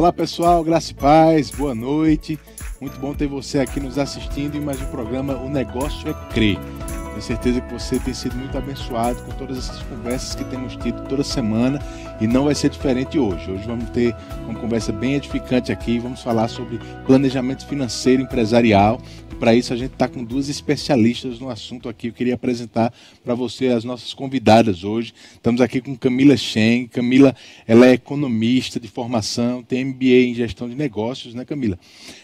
Olá pessoal, graça e paz, boa noite. Muito bom ter você aqui nos assistindo em mais um programa O Negócio é Crer. Tenho certeza que você tem sido muito abençoado com todas essas conversas que temos tido toda semana e não vai ser diferente hoje. Hoje vamos ter uma conversa bem edificante aqui. Vamos falar sobre planejamento financeiro empresarial. Para isso a gente está com duas especialistas no assunto aqui. Eu queria apresentar para você as nossas convidadas hoje. Estamos aqui com Camila Shen. Camila, ela é economista de formação, tem MBA em gestão de negócios, né, Camila?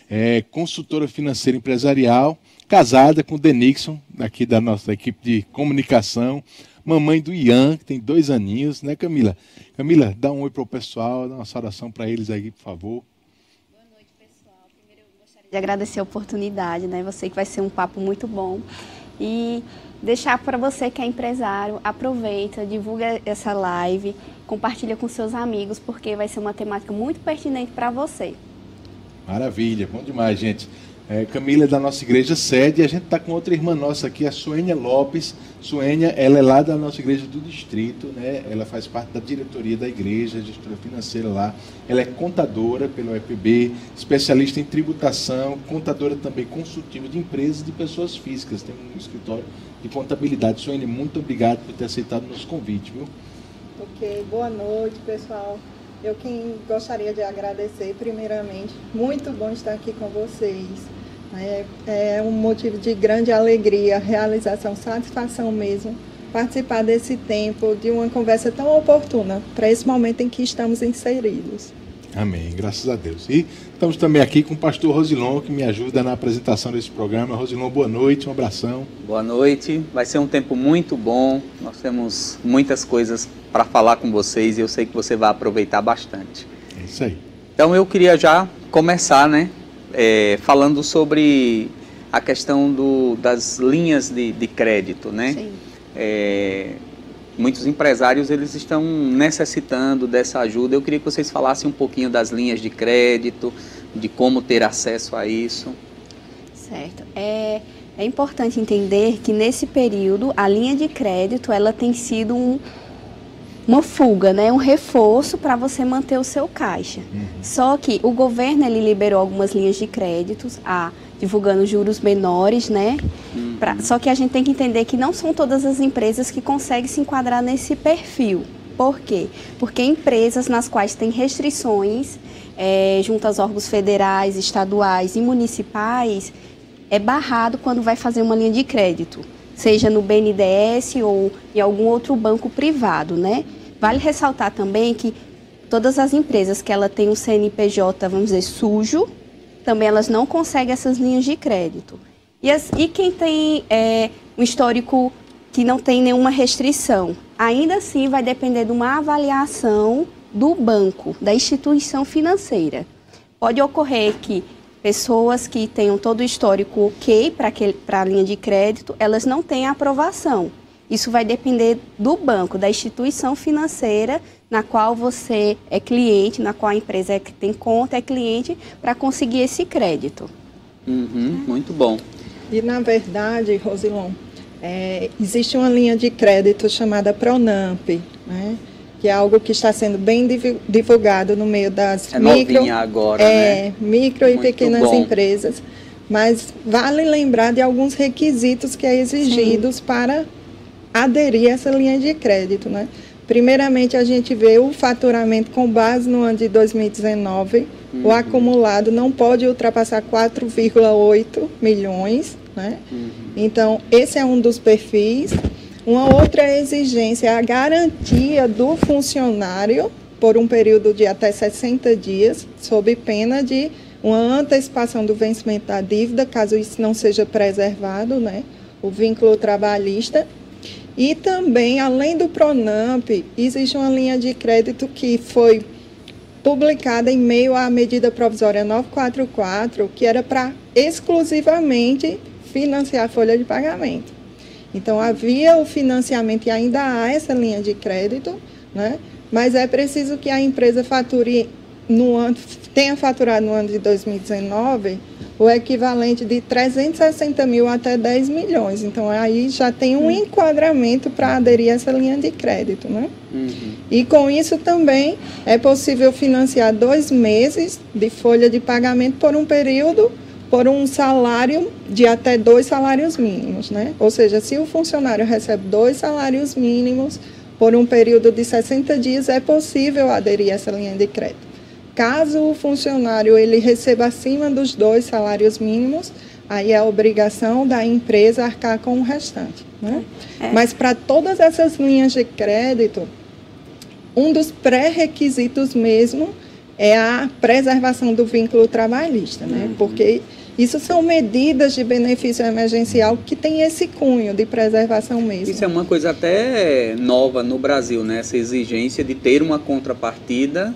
É consultora financeira empresarial casada com o Denixon, aqui da nossa equipe de comunicação, mamãe do Ian, que tem dois aninhos, né, Camila? Camila, dá um oi para o pessoal, dá uma saudação para eles aí, por favor. Boa noite, pessoal. Primeiro eu gostaria de agradecer a oportunidade, né? Você que vai ser um papo muito bom. E deixar para você que é empresário, aproveita, divulga essa live, compartilha com seus amigos, porque vai ser uma temática muito pertinente para você. Maravilha, bom demais, gente. É, Camila é da nossa igreja sede e a gente está com outra irmã nossa aqui, a Suênia Lopes. Suênia, ela é lá da nossa igreja do distrito, né? Ela faz parte da diretoria da igreja, gestora financeira lá. Ela é contadora pelo EPB, especialista em tributação, contadora também consultiva de empresas e de pessoas físicas. Tem um escritório de contabilidade. Suênia, muito obrigado por ter aceitado o nosso convite, viu? Ok, boa noite, pessoal. Eu quem gostaria de agradecer primeiramente. Muito bom estar aqui com vocês. É, é um motivo de grande alegria, realização, satisfação mesmo participar desse tempo de uma conversa tão oportuna para esse momento em que estamos inseridos. Amém, graças a Deus. E estamos também aqui com o pastor Rosilon, que me ajuda na apresentação desse programa. Rosilon, boa noite, um abração. Boa noite, vai ser um tempo muito bom. Nós temos muitas coisas para falar com vocês e eu sei que você vai aproveitar bastante. É isso aí. Então eu queria já começar, né, é, falando sobre a questão do, das linhas de, de crédito, né? É, muitos empresários eles estão necessitando dessa ajuda. Eu queria que vocês falassem um pouquinho das linhas de crédito, de como ter acesso a isso. Certo. É, é importante entender que nesse período a linha de crédito ela tem sido um, uma fuga, né? um reforço para você manter o seu caixa. Só que o governo ele liberou algumas linhas de créditos, a, divulgando juros menores, né? Pra- só que a gente tem que entender que não são todas as empresas que conseguem se enquadrar nesse perfil. Por quê? Porque empresas nas quais tem restrições eh, junto aos órgãos federais, estaduais e municipais, é barrado quando vai fazer uma linha de crédito, seja no BNDES ou em algum outro banco privado, né? Vale ressaltar também que todas as empresas que ela tem um CNPJ, vamos dizer, sujo, também elas não conseguem essas linhas de crédito. E, as- e quem tem é, um histórico que não tem nenhuma restrição, ainda assim vai depender de uma avaliação do banco, da instituição financeira. Pode ocorrer que pessoas que tenham todo o histórico ok para a linha de crédito, elas não têm aprovação. Isso vai depender do banco, da instituição financeira na qual você é cliente, na qual a empresa é que tem conta, é cliente, para conseguir esse crédito. Uhum, muito bom. E na verdade, Rosilon, é, existe uma linha de crédito chamada Pronamp, né? que é algo que está sendo bem divulgado no meio das É micro, agora, é, né? micro e Muito pequenas bom. empresas. Mas vale lembrar de alguns requisitos que é exigidos para aderir a essa linha de crédito, né? Primeiramente, a gente vê o faturamento com base no ano de 2019. O acumulado não pode ultrapassar 4,8 milhões, né? Então, esse é um dos perfis. Uma outra exigência é a garantia do funcionário por um período de até 60 dias, sob pena de uma antecipação do vencimento da dívida, caso isso não seja preservado, né? O vínculo trabalhista. E também, além do Pronamp, existe uma linha de crédito que foi publicada em meio à medida provisória 944, que era para exclusivamente financiar a folha de pagamento. Então, havia o financiamento e ainda há essa linha de crédito, né? mas é preciso que a empresa fature no ano, tenha faturado no ano de 2019 o equivalente de 360 mil até 10 milhões. Então, aí já tem um enquadramento para aderir a essa linha de crédito. Né? Uhum. E com isso também é possível financiar dois meses de folha de pagamento por um período por um salário de até dois salários mínimos, né? Ou seja, se o funcionário recebe dois salários mínimos por um período de 60 dias, é possível aderir a essa linha de crédito. Caso o funcionário ele receba acima dos dois salários mínimos, aí é a obrigação da empresa arcar com o restante. Né? É. Mas para todas essas linhas de crédito, um dos pré-requisitos mesmo é a preservação do vínculo trabalhista, né? Uhum. Porque isso são medidas de benefício emergencial que tem esse cunho de preservação mesmo. Isso é uma coisa até nova no Brasil, né? Essa exigência de ter uma contrapartida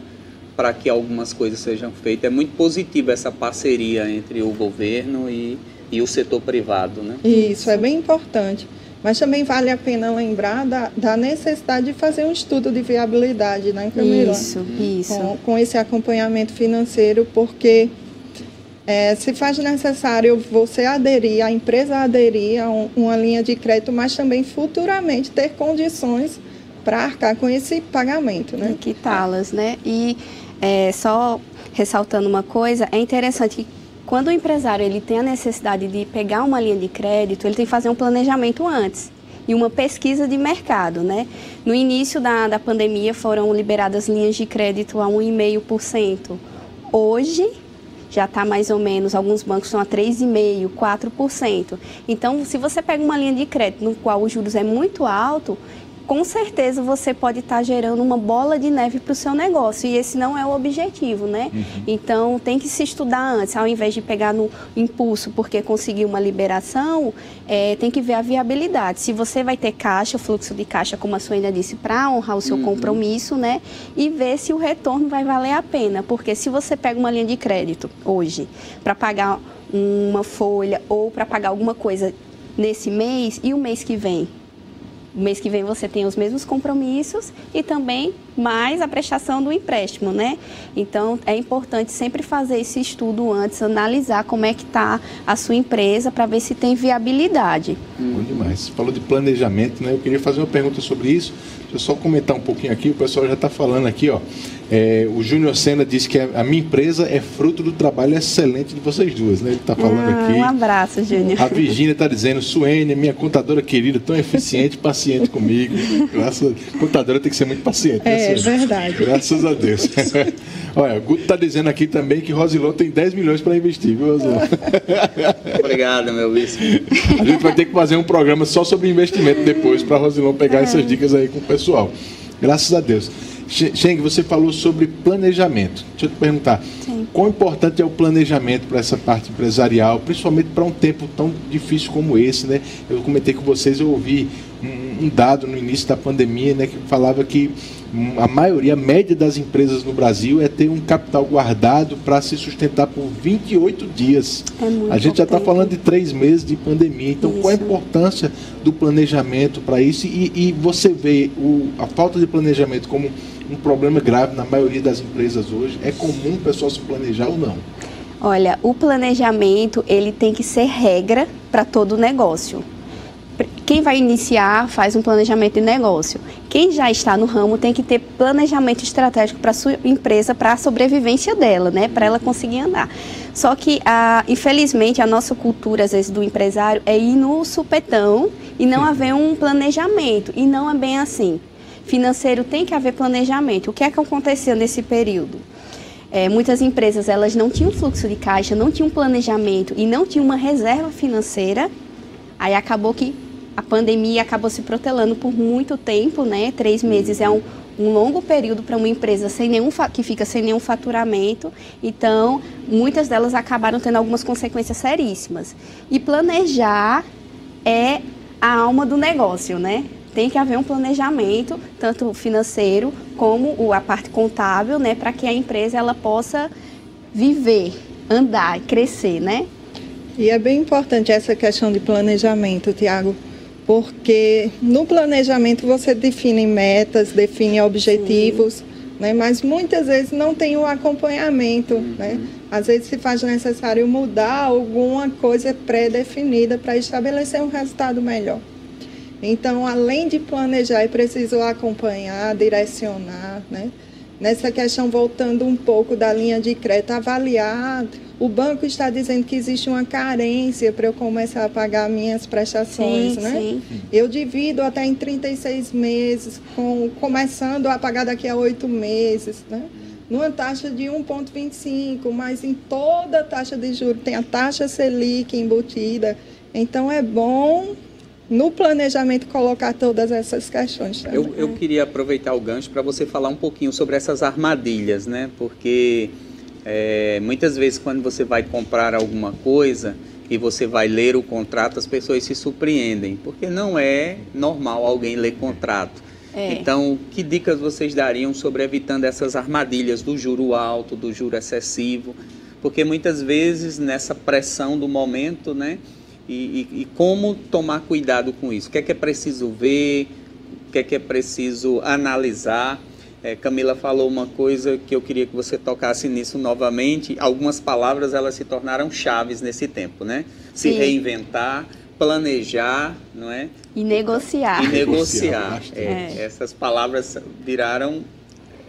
para que algumas coisas sejam feitas. É muito positiva essa parceria entre o governo e, e o setor privado, né? Isso, é bem importante. Mas também vale a pena lembrar da, da necessidade de fazer um estudo de viabilidade, né, Camila? Isso, isso. Com, com esse acompanhamento financeiro, porque é, se faz necessário você aderir, a empresa aderir a um, uma linha de crédito, mas também futuramente ter condições para arcar com esse pagamento, né? Quitá-las, né? E é, só ressaltando uma coisa, é interessante que quando o empresário ele tem a necessidade de pegar uma linha de crédito, ele tem que fazer um planejamento antes e uma pesquisa de mercado, né? No início da, da pandemia foram liberadas linhas de crédito a 1,5%. Hoje já está mais ou menos, alguns bancos estão a 3,5%, 4%. Então, se você pega uma linha de crédito no qual os juros é muito alto, com certeza você pode estar tá gerando uma bola de neve para o seu negócio e esse não é o objetivo, né? Uhum. Então tem que se estudar antes, ao invés de pegar no impulso porque conseguiu uma liberação, é, tem que ver a viabilidade. Se você vai ter caixa, fluxo de caixa, como a Suênia disse, para honrar o seu uhum. compromisso, né? E ver se o retorno vai valer a pena, porque se você pega uma linha de crédito hoje para pagar uma folha ou para pagar alguma coisa nesse mês e o mês que vem o mês que vem você tem os mesmos compromissos e também mais a prestação do empréstimo, né? Então é importante sempre fazer esse estudo antes, analisar como é que está a sua empresa para ver se tem viabilidade. Bom demais. Você falou de planejamento, né? Eu queria fazer uma pergunta sobre isso. Deixa eu só comentar um pouquinho aqui, o pessoal já está falando aqui, ó. É, o Júnior Senna disse que a minha empresa é fruto do trabalho excelente de vocês duas, né? Ele está falando ah, aqui. Um abraço, Júnior. A Virgínia está dizendo, Suênia, minha contadora querida, tão eficiente, paciente comigo. Graças a... Contadora tem que ser muito paciente, né, É verdade. Graças a Deus. Olha, o Guto está dizendo aqui também que Rosilon tem 10 milhões para investir, viu, Rosilon? Obrigado, meu vice. A gente vai ter que fazer um programa só sobre investimento depois para Rosilon pegar é. essas dicas aí com o pessoal. Graças a Deus. Cheng, você falou sobre planejamento. Deixa eu te perguntar, Sim. quão importante é o planejamento para essa parte empresarial, principalmente para um tempo tão difícil como esse, né? Eu comentei com vocês, eu ouvi um, um dado no início da pandemia, né, que falava que a maioria, a média das empresas no Brasil é ter um capital guardado para se sustentar por 28 dias. É a gente já está falando de três meses de pandemia. Então, isso. qual a importância do planejamento para isso? E, e, você vê o, a falta de planejamento como um problema grave na maioria das empresas hoje? É comum o pessoal se planejar ou não? Olha, o planejamento ele tem que ser regra para todo negócio. Quem vai iniciar faz um planejamento de negócio. Quem já está no ramo tem que ter planejamento estratégico para sua empresa, para a sobrevivência dela, né? Para ela conseguir andar. Só que, infelizmente, a nossa cultura, às vezes, do empresário é ir no supetão e não haver um planejamento. E não é bem assim financeiro tem que haver planejamento. O que é que aconteceu nesse período? É, muitas empresas elas não tinham fluxo de caixa, não tinham planejamento e não tinham uma reserva financeira. Aí acabou que a pandemia acabou se protelando por muito tempo, né? Três meses é um, um longo período para uma empresa sem nenhum que fica sem nenhum faturamento. Então, muitas delas acabaram tendo algumas consequências seríssimas. E planejar é a alma do negócio, né? tem que haver um planejamento, tanto financeiro como a parte contábil, né, para que a empresa ela possa viver, andar, crescer, né? E é bem importante essa questão de planejamento, Tiago, porque no planejamento você define metas, define objetivos, Sim. né? Mas muitas vezes não tem o acompanhamento, uhum. né? Às vezes se faz necessário mudar alguma coisa pré-definida para estabelecer um resultado melhor. Então, além de planejar, é preciso acompanhar, direcionar, né? Nessa questão, voltando um pouco da linha de crédito, avaliar. O banco está dizendo que existe uma carência para eu começar a pagar minhas prestações, sim, né? Sim. Eu divido até em 36 meses, com, começando a pagar daqui a oito meses, né? Numa taxa de 1,25, mas em toda taxa de juros tem a taxa Selic embutida. Então é bom no planejamento colocar todas essas questões. Também. Eu, eu queria aproveitar o gancho para você falar um pouquinho sobre essas armadilhas, né? Porque é, muitas vezes quando você vai comprar alguma coisa e você vai ler o contrato, as pessoas se surpreendem, porque não é normal alguém ler contrato. É. Então, que dicas vocês dariam sobre evitando essas armadilhas do juro alto, do juro excessivo? Porque muitas vezes nessa pressão do momento, né? E, e, e, como tomar cuidado com isso. O que é que é preciso ver, o que é que é preciso analisar. É, Camila falou uma coisa que eu queria que você tocasse nisso novamente. Algumas palavras elas se tornaram chaves nesse tempo, né? Se Sim. reinventar, planejar, não é? E negociar. E negociar. É, é. Essas palavras viraram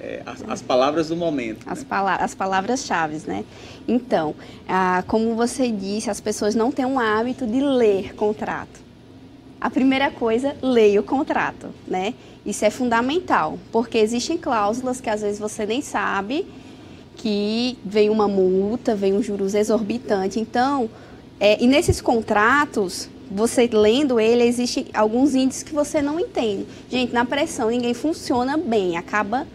é, as, as, palavras do momento. As, né? pala as palavras-chave, né? Então, ah, como você disse, as pessoas não têm um hábito de ler contrato. A primeira coisa, leia o contrato, né? Isso é fundamental, porque existem cláusulas que às vezes você nem sabe que vem uma multa, vem um juros exorbitante. Então, é, e nesses contratos, você lendo ele, existem alguns índices que você não entende. Gente, na pressão ninguém funciona bem, acaba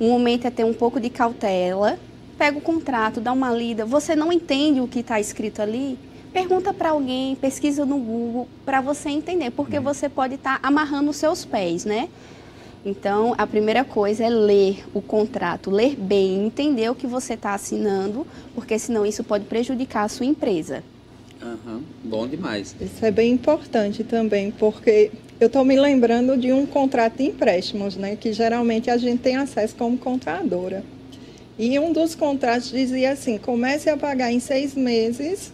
um momento é ter um pouco de cautela, pega o contrato, dá uma lida. Você não entende o que está escrito ali? Pergunta para alguém, pesquisa no Google para você entender, porque uhum. você pode estar tá amarrando os seus pés, né? Então, a primeira coisa é ler o contrato, ler bem, entender o que você está assinando, porque senão isso pode prejudicar a sua empresa. Uhum, bom demais. Isso é bem importante também, porque eu estou me lembrando de um contrato de empréstimos, né, que geralmente a gente tem acesso como contadora. E um dos contratos dizia assim: comece a pagar em seis meses,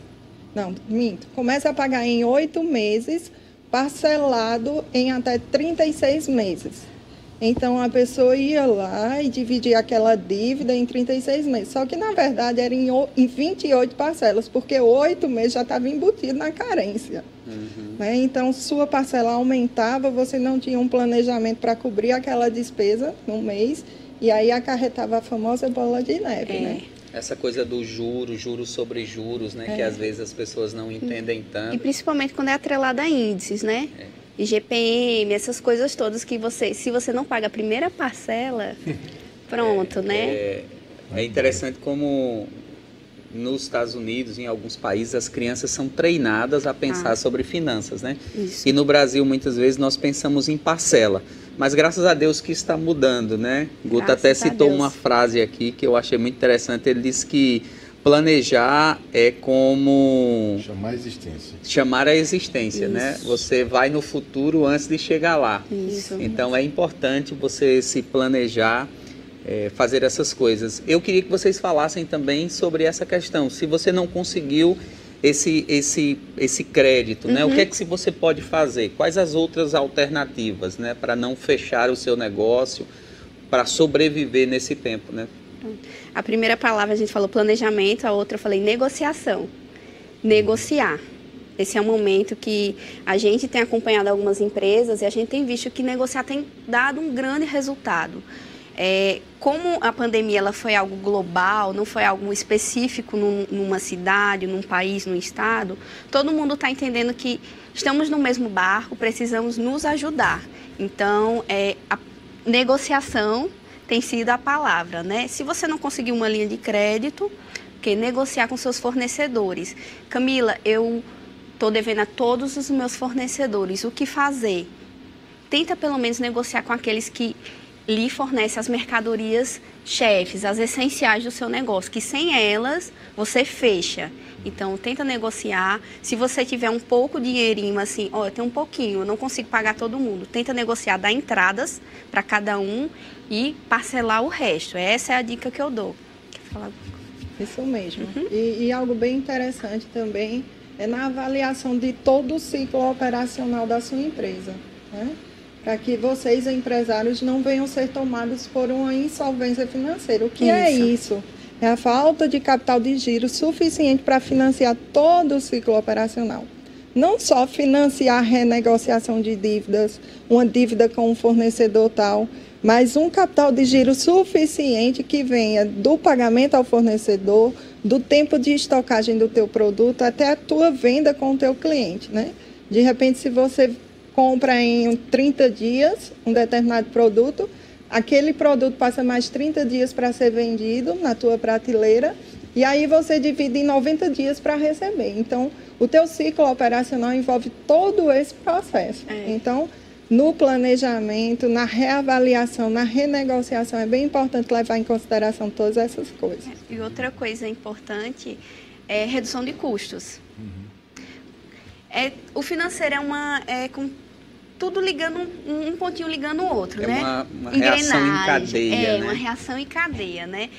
não, minto, comece a pagar em oito meses, parcelado em até 36 meses. Então a pessoa ia lá e dividia aquela dívida em 36 meses. Só que na verdade era em, em 28 parcelas, porque oito meses já estava embutido na carência. Uhum. Né? Então sua parcela aumentava, você não tinha um planejamento para cobrir aquela despesa no mês, e aí acarretava a famosa bola de neve. É. Né? Essa coisa do juro, juros sobre juros, né? É. Que às vezes as pessoas não entendem tanto. E principalmente quando é atrelada a índices, né? É. IGPM, essas coisas todas que você, se você não paga a primeira parcela, pronto, é, né? É, é interessante como nos Estados Unidos, em alguns países, as crianças são treinadas a pensar ah. sobre finanças, né? Isso. E no Brasil, muitas vezes, nós pensamos em parcela. Mas graças a Deus que está mudando, né? Guta até citou uma frase aqui que eu achei muito interessante. Ele disse que Planejar é como chamar a existência. Chamar a existência, né? Isso. né? Você vai no futuro antes de chegar lá. Isso. Então é importante você se planejar, é, fazer essas coisas. Eu queria que vocês falassem também sobre essa questão. Se você não conseguiu esse esse esse crédito, uhum. né? O que é uhum. que você pode fazer? Quais as outras alternativas, né? Para não fechar o seu negócio, para sobreviver nesse tempo, né? A primeira palavra a gente falou planejamento, a outra eu falei negociação. Negociar. Esse é um momento que a gente tem acompanhado algumas empresas e a gente tem visto que negociar tem dado um grande resultado. É, como a pandemia ela foi algo global, não foi algo específico num, numa cidade, num país, num estado, todo mundo está entendendo que estamos no mesmo barco, precisamos nos ajudar. Então, é, a negociação tem sido a palavra, né? Se você não conseguir uma linha de crédito, que negociar com seus fornecedores. Camila, eu estou devendo a todos os meus fornecedores. O que fazer? Tenta pelo menos negociar com aqueles que lhe fornecem as mercadorias chefes, as essenciais do seu negócio, que sem elas você fecha. Então, tenta negociar. Se você tiver um pouco de dinheirinho, assim, ó, eu tenho um pouquinho, eu não consigo pagar todo mundo. Tenta negociar, dar entradas para cada um e parcelar o resto. Essa é a dica que eu dou. Quer falar? Isso mesmo. Uhum. E, e algo bem interessante também é na avaliação de todo o ciclo operacional da sua empresa. Né? Para que vocês, empresários, não venham ser tomados por uma insolvência financeira. O que isso. é isso? é a falta de capital de giro suficiente para financiar todo o ciclo operacional. Não só financiar a renegociação de dívidas, uma dívida com um fornecedor tal, mas um capital de giro suficiente que venha do pagamento ao fornecedor, do tempo de estocagem do teu produto até a tua venda com o teu cliente, né? De repente, se você compra em 30 dias um determinado produto, aquele produto passa mais 30 dias para ser vendido na tua prateleira e aí você divide em 90 dias para receber. Então, o teu ciclo operacional envolve todo esse processo. É. Então, no planejamento, na reavaliação, na renegociação, é bem importante levar em consideração todas essas coisas. É. E outra coisa importante é redução de custos. Uhum. É, o financeiro é uma é, com tudo ligando, um, um pontinho ligando o outro, é né? Uma, uma reação em cadeia. É, né? uma reação em cadeia, né?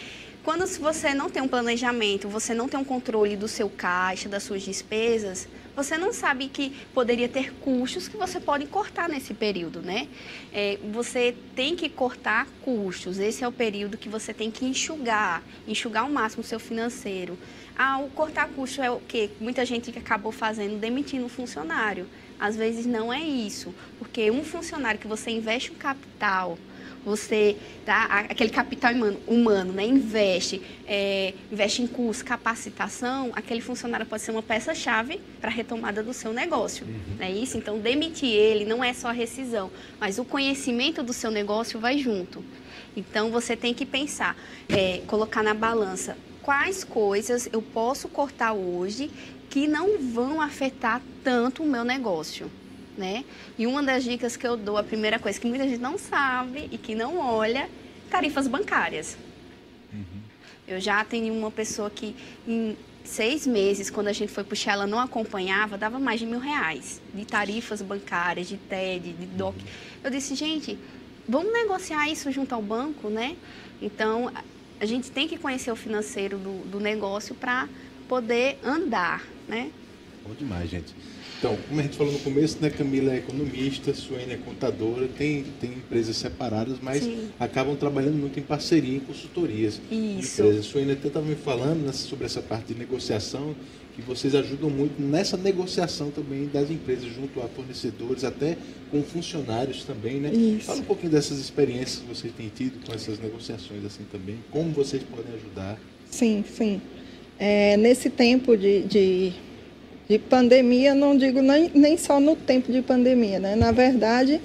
Quando você não tem um planejamento, você não tem um controle do seu caixa, das suas despesas, você não sabe que poderia ter custos que você pode cortar nesse período, né? É, você tem que cortar custos. Esse é o período que você tem que enxugar, enxugar ao máximo o seu financeiro. Ah, o cortar custo é o quê? Muita gente que acabou fazendo, demitindo um funcionário. Às vezes não é isso, porque um funcionário que você investe um capital, você tá aquele capital humano, né, investe, é, investe em curso, capacitação, aquele funcionário pode ser uma peça-chave para a retomada do seu negócio. Uhum. É isso? Então, demitir ele não é só a rescisão, mas o conhecimento do seu negócio vai junto. Então, você tem que pensar, é, colocar na balança quais coisas eu posso cortar hoje que não vão afetar tanto o meu negócio. Né? E uma das dicas que eu dou, a primeira coisa que muita gente não sabe e que não olha, tarifas bancárias. Uhum. Eu já atendi uma pessoa que em seis meses, quando a gente foi puxar, ela não acompanhava, dava mais de mil reais de tarifas bancárias, de TED, de DOC. Uhum. Eu disse, gente, vamos negociar isso junto ao banco, né? Então, a gente tem que conhecer o financeiro do, do negócio para poder andar, né? Bom demais, gente. Então, como a gente falou no começo, né, Camila é economista, Suene é contadora, tem, tem empresas separadas, mas Sim. acabam trabalhando muito em parceria, em consultorias. Isso. Empresas. Suene até estava me falando né, sobre essa parte de negociação, que vocês ajudam muito nessa negociação também das empresas junto a fornecedores, até com funcionários também, né? Isso. Fala um pouquinho dessas experiências que vocês têm tido com essas negociações assim também, como vocês podem ajudar. Sim, sim. É, nesse tempo de, de, de, pandemia, não digo nem, nem só no tempo de pandemia, né? Na verdade,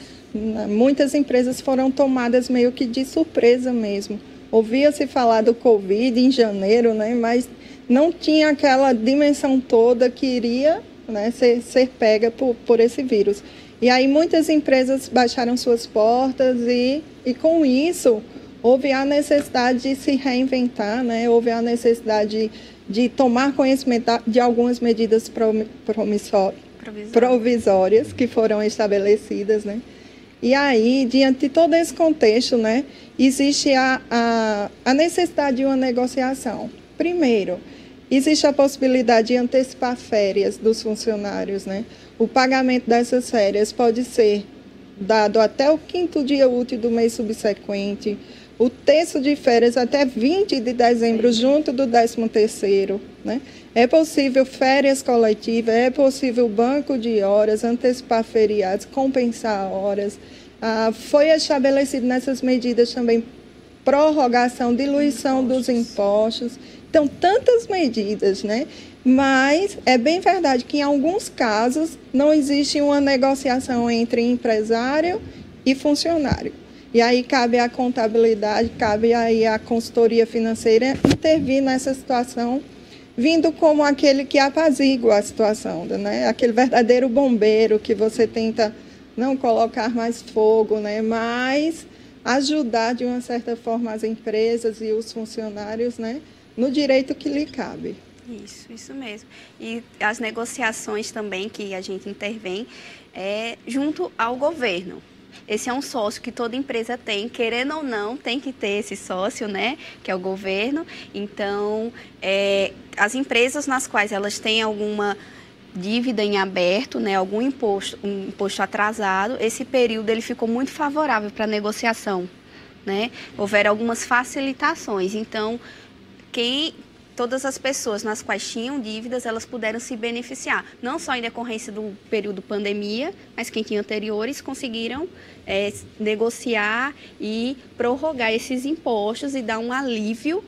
muitas empresas foram tomadas meio que de surpresa mesmo. Ouvia-se falar do Covid em janeiro, né? Mas não tinha aquela dimensão toda que iria né, ser, ser pega por, por esse vírus. E aí muitas empresas baixaram suas portas e, e com isso houve a necessidade de se reinventar, né? houve a necessidade de tomar conhecimento de algumas medidas provisórias que foram estabelecidas, né? E aí, diante de todo esse contexto, né, existe a, a, a necessidade de uma negociação. Primeiro, existe a possibilidade de antecipar férias dos funcionários, né? O pagamento dessas férias pode ser dado até o quinto dia útil do mês subsequente, o terço de férias até 20 de dezembro, junto do 13 terceiro. Né? É possível férias coletivas, é possível banco de horas, antecipar feriados, compensar horas. Ah, foi estabelecido nessas medidas também prorrogação, diluição dos impostos. Então, tantas medidas, né? Mas é bem verdade que em alguns casos não existe uma negociação entre empresário e funcionário. E aí cabe a contabilidade, cabe aí a consultoria financeira intervir nessa situação, vindo como aquele que apazigua a situação, né? Aquele verdadeiro bombeiro que você tenta não colocar mais fogo, né? Mas ajudar de uma certa forma as empresas e os funcionários, né? No direito que lhe cabe. Isso, isso mesmo. E as negociações também que a gente intervém é junto ao governo. Esse é um sócio que toda empresa tem, querendo ou não, tem que ter esse sócio, né? Que é o governo. Então, é, as empresas nas quais elas têm alguma dívida em aberto, né, algum imposto, um imposto atrasado, esse período ele ficou muito favorável para negociação, né? Houveram algumas facilitações. Então, quem todas as pessoas nas quais tinham dívidas, elas puderam se beneficiar, não só em decorrência do período pandemia, mas quem tinha anteriores conseguiram é, negociar e prorrogar esses impostos e dar um alívio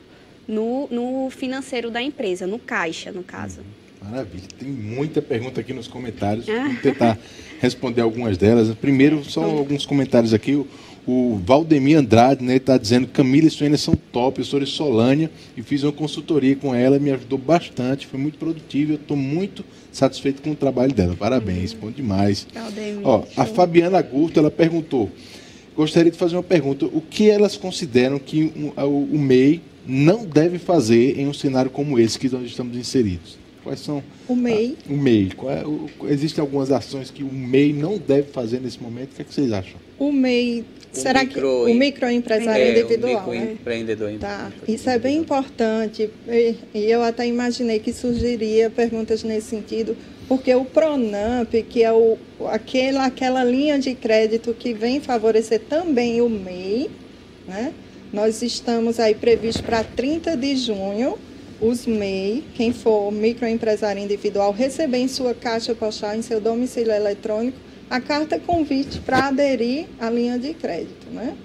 no, no financeiro da empresa, no caixa, no caso. Maravilha. Tem muita pergunta aqui nos comentários. Vamos tentar responder algumas delas. Primeiro, só alguns comentários aqui. O Valdemir Andrade está né, tá dizendo que Camila e Suênia são top. Eu sou de Solânia e fiz uma consultoria com ela, me ajudou bastante, foi muito produtivo. Eu estou muito satisfeito com o trabalho dela. Parabéns, bom demais. Valdemir, Ó, a Fabiana Gurto ela perguntou: gostaria de fazer uma pergunta. O que elas consideram que o MEI não deve fazer em um cenário como esse que nós estamos inseridos? Quais são? O MEI. o MEI. É, o, existem algumas ações que o MEI não deve fazer nesse momento. O que, é que vocês acham? O MEI Será micro, que o microempresário é, individual? O microempreendedor. Né? Tá. Isso é bem importante. E eu até imaginei que surgiria perguntas nesse sentido, porque o Pronamp, que é o, aquela, aquela linha de crédito que vem favorecer também o MEI, né? Nós estamos aí previstos para 30 de junho os MEI, quem for microempresário individual, receber em sua caixa postal, em seu domicílio eletrônico, a carta convite para aderir à linha de crédito. Né?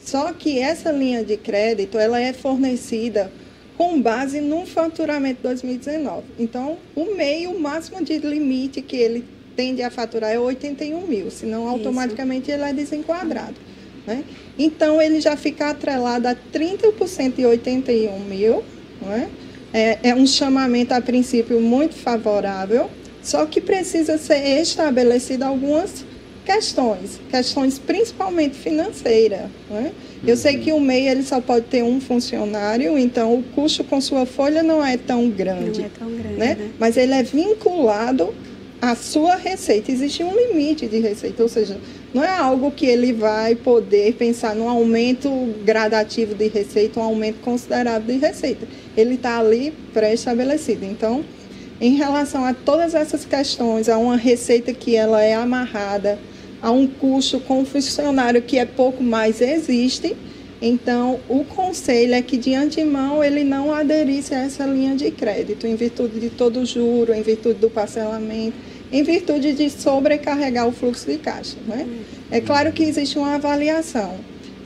Só que essa linha de crédito ela é fornecida com base no faturamento 2019. Então, o MEI, o máximo de limite que ele tende a faturar é 81 mil, senão automaticamente Isso. ele é desenquadrado. Né? Então, ele já fica atrelado a 30% de 81 mil, não é? É, é um chamamento, a princípio, muito favorável, só que precisa ser estabelecido algumas questões, questões principalmente financeiras. Né? Eu sei que o MEI ele só pode ter um funcionário, então o custo com sua folha não é tão grande. Não é tão grande né? né? Mas ele é vinculado à sua receita. Existe um limite de receita, ou seja, não é algo que ele vai poder pensar num aumento gradativo de receita, um aumento considerável de receita. Ele está ali pré-estabelecido. Então, em relação a todas essas questões, a uma receita que ela é amarrada, a um custo com funcionário que é pouco mais existe, então o conselho é que de antemão ele não aderisse a essa linha de crédito, em virtude de todo o juro, em virtude do parcelamento em virtude de sobrecarregar o fluxo de caixa. Né? É claro que existe uma avaliação.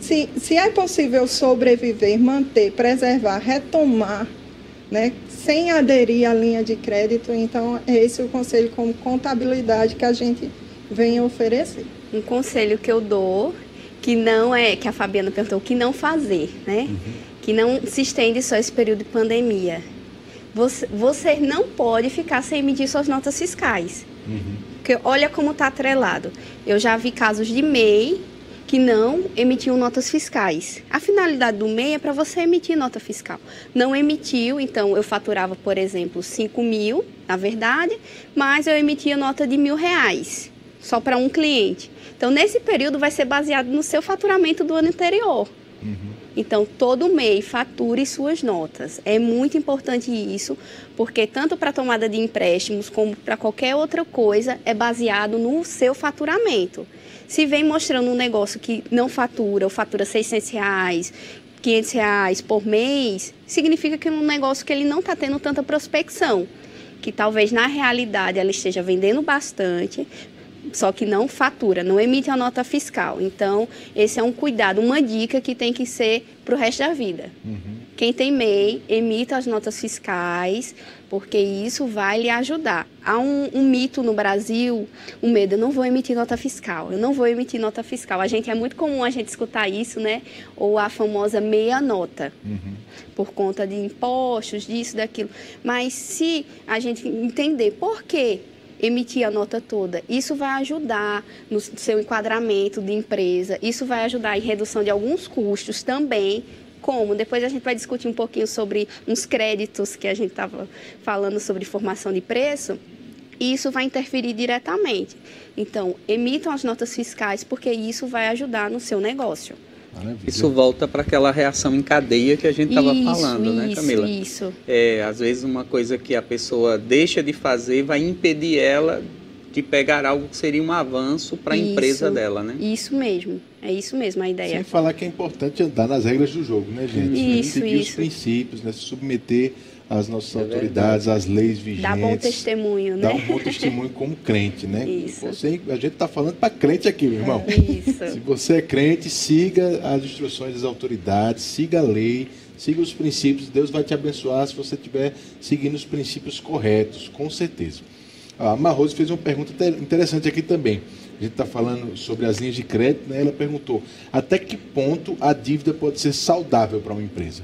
Se, se é possível sobreviver, manter, preservar, retomar, né, sem aderir à linha de crédito, então é esse o conselho como contabilidade que a gente vem oferecer. Um conselho que eu dou, que não é, que a Fabiana perguntou, que não fazer, né? Uhum. Que não se estende só esse período de pandemia. Você, você não pode ficar sem emitir suas notas fiscais. Uhum. Porque olha como está atrelado. Eu já vi casos de MEI que não emitiu notas fiscais. A finalidade do MEI é para você emitir nota fiscal. Não emitiu, então eu faturava, por exemplo, 5 mil, na verdade, mas eu emitia nota de mil reais, só para um cliente. Então, nesse período, vai ser baseado no seu faturamento do ano anterior. Uhum. Então, todo mês fature suas notas. É muito importante isso, porque tanto para tomada de empréstimos como para qualquer outra coisa é baseado no seu faturamento. Se vem mostrando um negócio que não fatura, ou fatura 600 reais, 500 reais por mês, significa que é um negócio que ele não está tendo tanta prospecção que talvez na realidade ela esteja vendendo bastante, só que não fatura, não emite a nota fiscal. Então, esse é um cuidado, uma dica que tem que ser para o resto da vida. Uhum. Quem tem MEI, emita as notas fiscais, porque isso vai lhe ajudar. Há um, um, mito no Brasil, o medo, eu não vou emitir nota fiscal, eu não vou emitir nota fiscal. A gente é muito comum a gente escutar isso, né? Ou a famosa meia nota, uhum. por conta de impostos, disso, daquilo. Mas se a gente entender por quê emitir a nota toda. Isso vai ajudar no seu enquadramento de empresa, isso vai ajudar em redução de alguns custos também, como? Depois a gente vai discutir um pouquinho sobre uns créditos que a gente estava falando sobre formação de preço. E isso vai interferir diretamente. Então, emitam as notas fiscais, porque isso vai ajudar no seu negócio. Maravilha. Isso volta para aquela reação em cadeia que a gente estava falando, isso, né, Camila? Isso. É, às vezes uma coisa que a pessoa deixa de fazer vai impedir ela de pegar algo que seria um avanço para a empresa dela, né? Isso mesmo, é isso mesmo a ideia. Sem falar que é importante andar nas regras do jogo, né, gente? Isso, Seguir isso. os princípios, né? Se submeter às nossas é autoridades, às leis vigentes. Dá bom testemunho, né? Dá um bom testemunho como crente, né? Isso. Você, a gente está falando para crente aqui, meu irmão. Isso. Se você é crente, siga as instruções das autoridades, siga a lei, siga os princípios. Deus vai te abençoar se você estiver seguindo os princípios corretos, com certeza. A Marrose fez uma pergunta interessante aqui também. A gente está falando sobre as linhas de crédito, né? Ela perguntou: até que ponto a dívida pode ser saudável para uma empresa?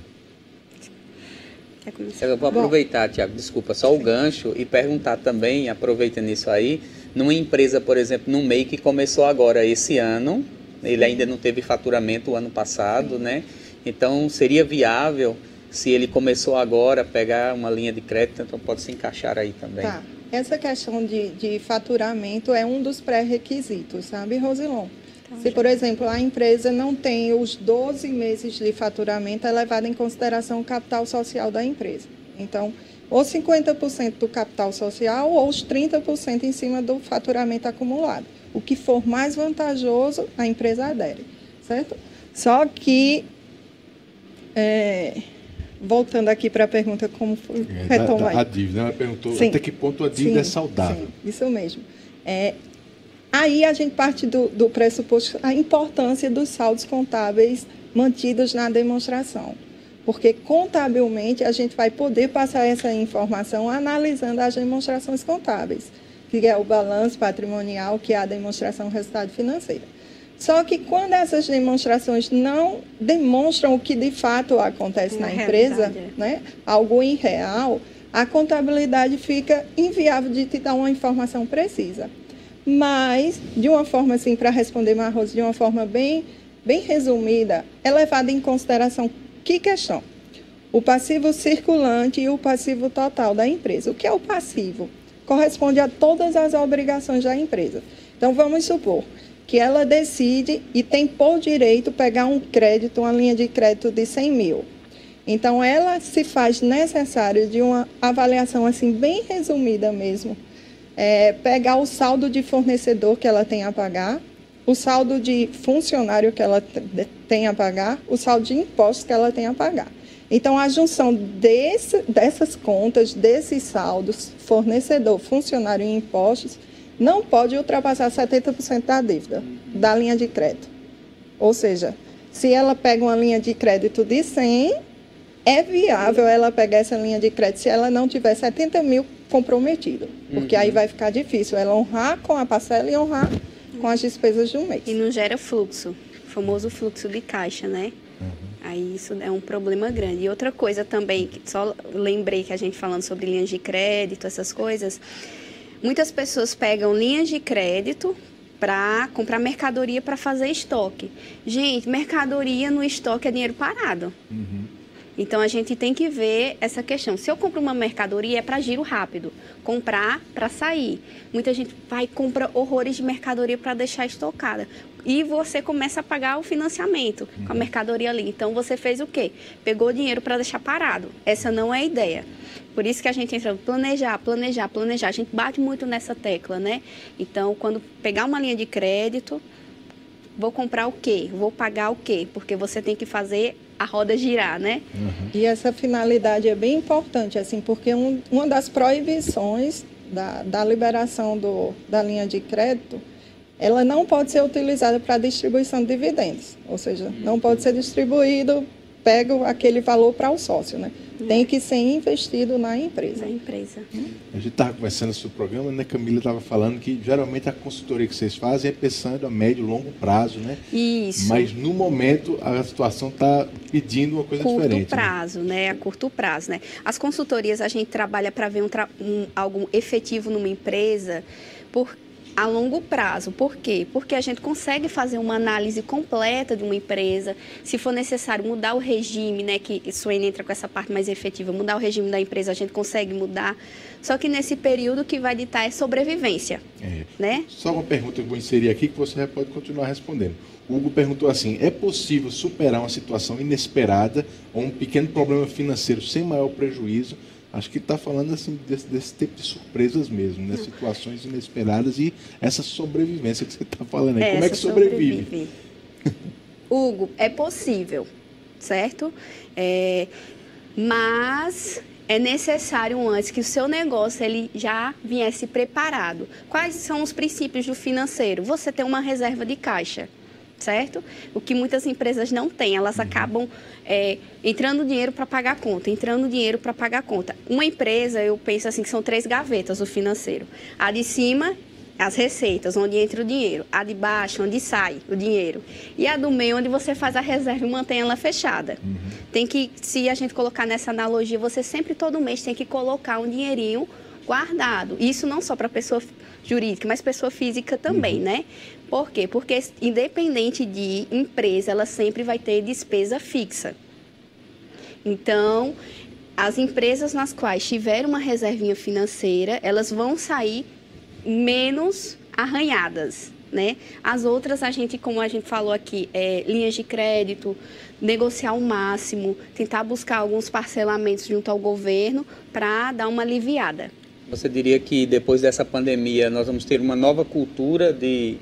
Eu vou aproveitar, Tiago, desculpa, só o gancho e perguntar também, aproveitando isso aí, numa empresa, por exemplo, no MEI que começou agora esse ano, ele ainda não teve faturamento o ano passado, né? Então seria viável se ele começou agora a pegar uma linha de crédito, então pode se encaixar aí também. Tá. Essa questão de, de faturamento é um dos pré-requisitos, sabe, Rosilon? Tá, Se, por exemplo, a empresa não tem os 12 meses de faturamento, é levado em consideração o capital social da empresa. Então, ou 50% do capital social ou os 30% em cima do faturamento acumulado. O que for mais vantajoso, a empresa adere, certo? Só que é, voltando aqui para a pergunta, como foi é, retomar? A dívida, ela perguntou sim. até que ponto a dívida sim, é saudável. Sim, isso mesmo. É, aí a gente parte do, do pressuposto a importância dos saldos contábeis mantidos na demonstração. Porque contabilmente a gente vai poder passar essa informação analisando as demonstrações contábeis, que é o balanço patrimonial, que é a demonstração do resultado financeiro. Só que quando essas demonstrações não demonstram o que de fato acontece na, na empresa, é. né, algo irreal, a contabilidade fica inviável de te dar uma informação precisa. Mas, de uma forma assim, para responder Marros, de uma forma bem, bem resumida, é levada em consideração que questão? O passivo circulante e o passivo total da empresa. O que é o passivo? Corresponde a todas as obrigações da empresa. Então, vamos supor, que ela decide e tem por direito pegar um crédito, uma linha de crédito de 100 mil. Então, ela se faz necessário de uma avaliação assim bem resumida mesmo, é, pegar o saldo de fornecedor que ela tem a pagar, o saldo de funcionário que ela tem a pagar, o saldo de impostos que ela tem a pagar. Então, a junção desse, dessas contas, desses saldos, fornecedor, funcionário e impostos, não pode ultrapassar 70% da dívida da linha de crédito. Ou seja, se ela pega uma linha de crédito de 100, é viável ela pegar essa linha de crédito se ela não tiver 70 mil comprometido. Porque uhum. aí vai ficar difícil ela honrar com a parcela e honrar com as despesas de um mês. E não gera fluxo, o famoso fluxo de caixa, né? Uhum. Aí isso é um problema grande. E outra coisa também, que só lembrei que a gente falando sobre linhas de crédito, essas coisas, Muitas pessoas pegam linhas de crédito para comprar mercadoria para fazer estoque. Gente, mercadoria no estoque é dinheiro parado. Uhum. Então a gente tem que ver essa questão. Se eu compro uma mercadoria é para giro rápido, comprar para sair. Muita gente vai compra horrores de mercadoria para deixar estocada e você começa a pagar o financiamento uhum. com a uhum. mercadoria ali. Então você fez o quê? Pegou dinheiro para deixar parado. Essa não é a ideia. Por isso que a gente entra planejar, planejar, planejar. A gente bate muito nessa tecla, né? Então, quando pegar uma linha de crédito, vou comprar o quê? Vou pagar o quê? Porque você tem que fazer a roda girar, né? Uhum. E essa finalidade é bem importante, assim, porque um, uma das proibições da, da liberação do, da linha de crédito, ela não pode ser utilizada para distribuição de dividendos, ou seja, não pode ser distribuído, pega aquele valor para o sócio, né? tem que ser investido na empresa. Na empresa. A gente estava conversando sobre o programa, né? Camila estava falando que geralmente a consultoria que vocês fazem é pensando a médio e longo prazo, né? Isso. Mas no momento a situação está pedindo uma coisa curto diferente. Curto né? prazo, né? né? A curto prazo, né? As consultorias a gente trabalha para ver um, um, algo efetivo numa empresa por a longo prazo. Por quê? Porque a gente consegue fazer uma análise completa de uma empresa. Se for necessário mudar o regime, né, que Suene entra com essa parte mais efetiva, mudar o regime da empresa, a gente consegue mudar. Só que nesse período que vai ditar é sobrevivência. É. Né? Só uma pergunta que eu vou inserir aqui que você pode continuar respondendo. O Hugo perguntou assim: é possível superar uma situação inesperada ou um pequeno problema financeiro sem maior prejuízo? Acho que está falando assim desse, desse, tipo de surpresas mesmo, né? situações inesperadas e essa sobrevivência que você está falando aí. Como é que sobrevive? sobrevive. Hugo, é possível, certo? É, mas é necessário antes que o seu negócio ele já viesse preparado. Quais são os princípios do financeiro? Você tem uma reserva de caixa, certo? O que muitas empresas não têm, elas uhum. acabam é, entrando dinheiro para pagar conta, entrando dinheiro para pagar conta. Uma empresa, eu penso assim que são três gavetas o financeiro. A de cima as receitas, onde entra o dinheiro. A de baixo, onde sai o dinheiro. E a do meio, onde você faz a reserva e mantém ela fechada. Uhum. Tem que, se a gente colocar nessa analogia, você sempre, todo mês, tem que colocar um dinheirinho guardado. Isso não só para pessoa jurídica, mas pessoa física também, uhum. né? Por quê? Porque independente de empresa, ela sempre vai ter despesa fixa. Então, as empresas nas quais tiver uma reservinha financeira, elas vão sair menos arranhadas. Né? As outras, a gente, como a gente falou aqui, é, linhas de crédito, negociar o máximo, tentar buscar alguns parcelamentos junto ao governo para dar uma aliviada. Você diria que depois dessa pandemia nós vamos ter uma nova cultura de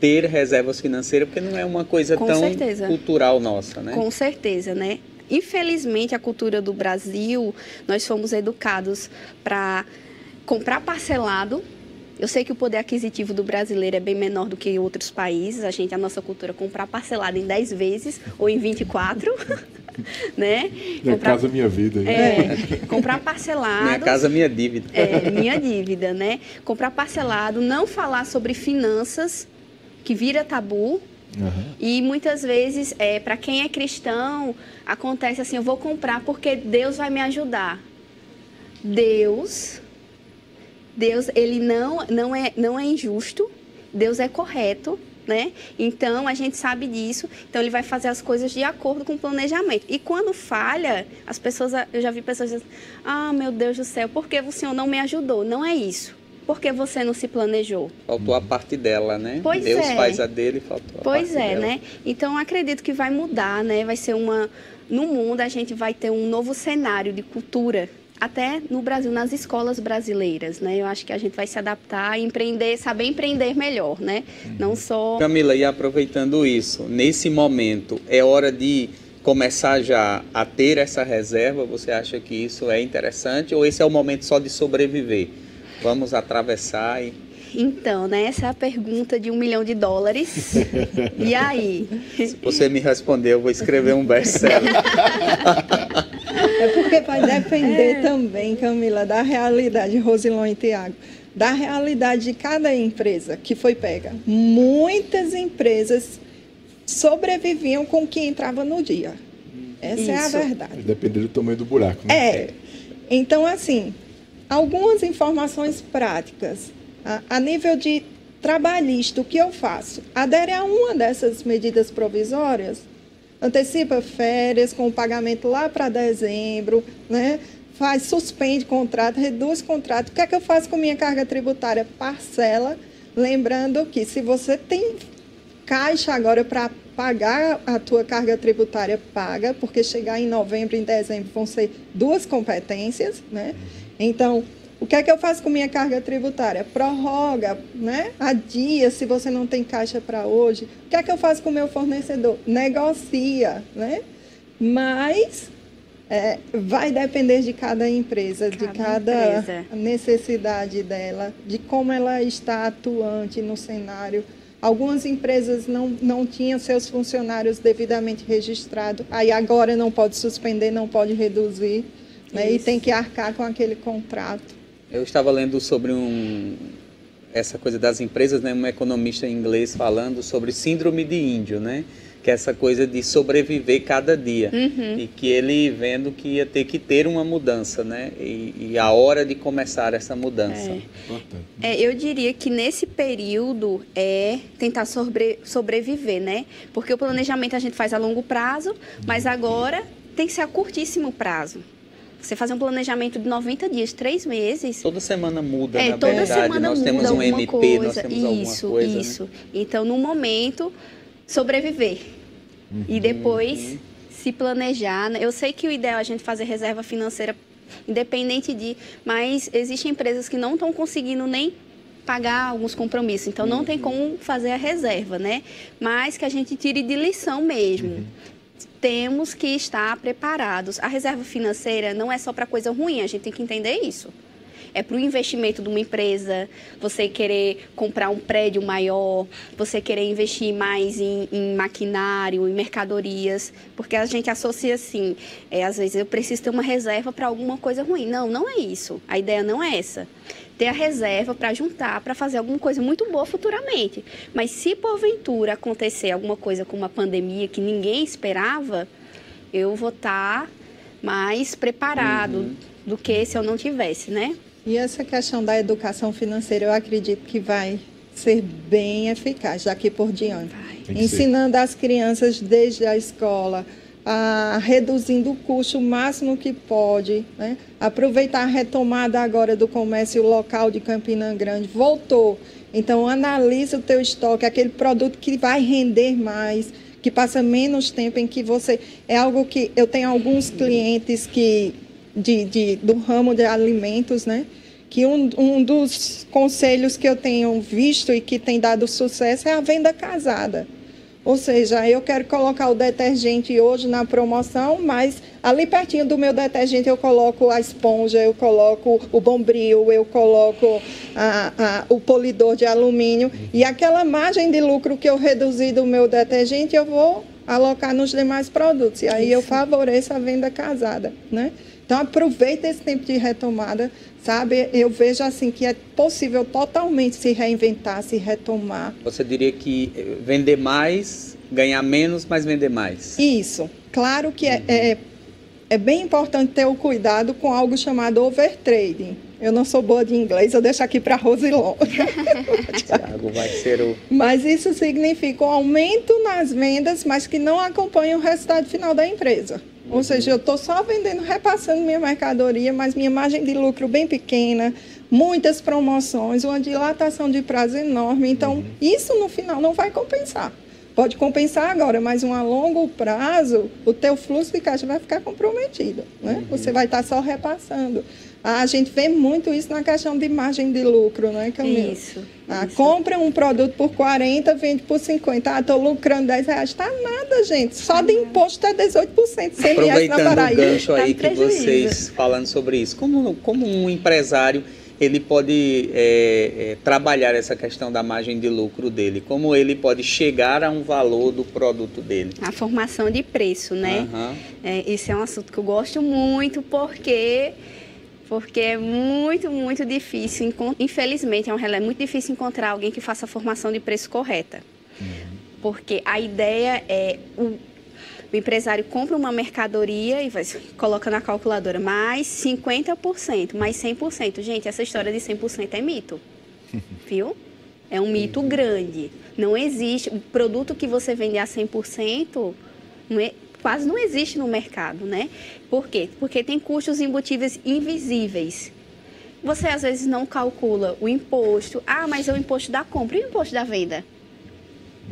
ter reservas financeiras, porque não é uma coisa Com tão certeza. cultural nossa, né? Com certeza, né? Infelizmente, a cultura do Brasil, nós fomos educados para comprar parcelado eu sei que o poder aquisitivo do brasileiro é bem menor do que em outros países. A gente, a nossa cultura, comprar parcelado em 10 vezes ou em 24. né? Minha comprar, casa, minha vida. É, comprar parcelado. Minha casa, minha dívida. É, minha dívida, né? Comprar parcelado, não falar sobre finanças, que vira tabu. Uhum. E muitas vezes, é, para quem é cristão, acontece assim: eu vou comprar porque Deus vai me ajudar. Deus Deus, ele não, não, é, não é injusto, Deus é correto, né? Então a gente sabe disso. Então ele vai fazer as coisas de acordo com o planejamento. E quando falha, as pessoas, eu já vi pessoas dizendo: "Ah, meu Deus do céu, por que o Senhor não me ajudou?" Não é isso. Porque você não se planejou. Faltou a parte dela, né? Pois Deus é. faz a dele, faltou a pois parte é, dela. né? Então acredito que vai mudar, né? Vai ser uma no mundo a gente vai ter um novo cenário de cultura até no Brasil, nas escolas brasileiras, né? Eu acho que a gente vai se adaptar e empreender, saber empreender melhor, né? Uhum. Não só... Camila, e aproveitando isso, nesse momento, é hora de começar já a ter essa reserva? Você acha que isso é interessante ou esse é o momento só de sobreviver? Vamos atravessar e... Então, né, essa é a pergunta de um milhão de dólares. e aí? Se você me responder, eu vou escrever um best-seller. É porque vai depender é. também, Camila, da realidade, Rosilon e Tiago, da realidade de cada empresa que foi pega. Muitas empresas sobreviviam com o que entrava no dia. Essa Isso. é a verdade. Depender do tamanho do buraco. Né? É. Então, assim, algumas informações práticas. A, a nível de trabalhista, o que eu faço? Adere a uma dessas medidas provisórias, antecipa férias com o pagamento lá para dezembro, né? faz, suspende contrato, reduz contrato. O que é que eu faço com minha carga tributária? Parcela, lembrando que se você tem caixa agora para pagar a tua carga tributária, paga, porque chegar em novembro e em dezembro vão ser duas competências, né? Então, o que é que eu faço com minha carga tributária? Prorroga, né? Adia se você não tem caixa para hoje. O que é que eu faço com o meu fornecedor? Negocia, né? Mas é, vai depender de cada empresa, cada de cada empresa. necessidade dela, de como ela está atuante no cenário. Algumas empresas não, não tinham seus funcionários devidamente registrados, aí agora não pode suspender, não pode reduzir, né? e tem que arcar com aquele contrato. Eu estava lendo sobre um, essa coisa das empresas, né? Um economista em inglês falando sobre síndrome de índio, né? que é essa coisa de sobreviver cada dia Uhum. e que ele vendo que ia ter que ter uma mudança, né? E, e a hora de começar essa mudança. É. É, eu diria que nesse período é tentar sobre- sobreviver, né? Porque o planejamento a gente faz a longo prazo, mas agora tem que ser a curtíssimo prazo. Você fazer um planejamento de 90 dias, três meses. Toda semana muda, É, na toda verdade. semana nós muda temos um alguma MP, coisa. nós temos isso, alguma coisa. né? isso. Então, no momento, sobreviver. E depois Uhum. se planejar. né? Eu sei que o ideal é a gente fazer reserva financeira independente de, mas existem empresas que não estão conseguindo nem pagar alguns compromissos, então não Uhum. tem como fazer a reserva, né? Mas que a gente tire de lição mesmo. Temos que estar preparados. A reserva financeira não é só para coisa ruim, a gente tem que entender isso. É para o investimento de uma empresa, você querer comprar um prédio maior, você querer investir mais em, em maquinário, em mercadorias, porque a gente associa assim, é, às vezes eu preciso ter uma reserva para alguma coisa ruim. Não, não é isso. A ideia não é essa. Ter a reserva para juntar, para fazer alguma coisa muito boa futuramente. Mas se porventura acontecer alguma coisa como uma pandemia que ninguém esperava, eu vou estar mais preparado do que se eu não tivesse, né? E essa questão da educação financeira, eu acredito que vai ser bem eficaz daqui por diante. Que ser. Ensinando as crianças desde a escola, a reduzindo o custo o máximo que pode, né? aproveitar a retomada agora do comércio local de Campina Grande, voltou. Então, analisa o teu estoque, aquele produto que vai render mais, que passa menos tempo em que você... É algo que eu tenho alguns clientes que de, de- do ramo de alimentos, né? Que um, um dos conselhos que eu tenho visto e que tem dado sucesso é a venda casada. Ou seja, eu quero colocar o detergente hoje na promoção, mas ali pertinho do meu detergente eu coloco a esponja, eu coloco o bombril, eu coloco a- a- o polidor de alumínio. E aquela margem de lucro que eu reduzi do meu detergente, eu vou alocar nos demais produtos. E aí eu favoreço a venda casada, né? Então aproveita esse tempo de retomada, sabe? Eu vejo assim que é possível totalmente se reinventar, se retomar. Você diria que vender mais, ganhar menos, mas vender mais. Isso. Claro que é, é, é bem importante ter o cuidado com algo chamado overtrading. Eu não sou boa de inglês, eu deixo aqui para Rosilon. Tiago vai ser o. mas isso significa um aumento nas vendas, mas que não acompanha o resultado final da empresa. Ou seja, eu estou só vendendo, repassando minha mercadoria, mas minha margem de lucro bem pequena, muitas promoções, uma dilatação de prazo enorme. Então, isso no final não vai compensar. Pode compensar agora, mas um a longo prazo, o teu fluxo de caixa vai ficar comprometido. Né? Você vai estar só repassando. A gente vê muito isso na questão de margem de lucro, não é, Camila? Isso. Ah, isso. compra um produto por 40, vende por 50. Ah, estou lucrando 10 reais. Tá nada, gente. Só de imposto é 18%. CMS na Aproveitando o Paraíba. gancho Tá aí no que prejuízo. vocês falando sobre isso, como, como um empresário ele pode é, é, trabalhar essa questão da margem de lucro dele? Como ele pode chegar a um valor do produto dele? A formação de preço, né? Aham. É, esse é um assunto que eu gosto muito porque porque é muito, muito difícil, infelizmente, é, um, é muito difícil encontrar alguém que faça a formação de preço correta. Porque a ideia é o, o empresário compra uma mercadoria e vai, coloca na calculadora mais 50%, mais 100%. Gente, essa história de 100% é mito. Viu? É um mito grande. Não existe. O produto que você vende a 100% não é- quase não existe no mercado, né? Por quê? Porque tem custos embutíveis invisíveis. Você às vezes não calcula o imposto. Ah, mas é o imposto da compra e o imposto da venda?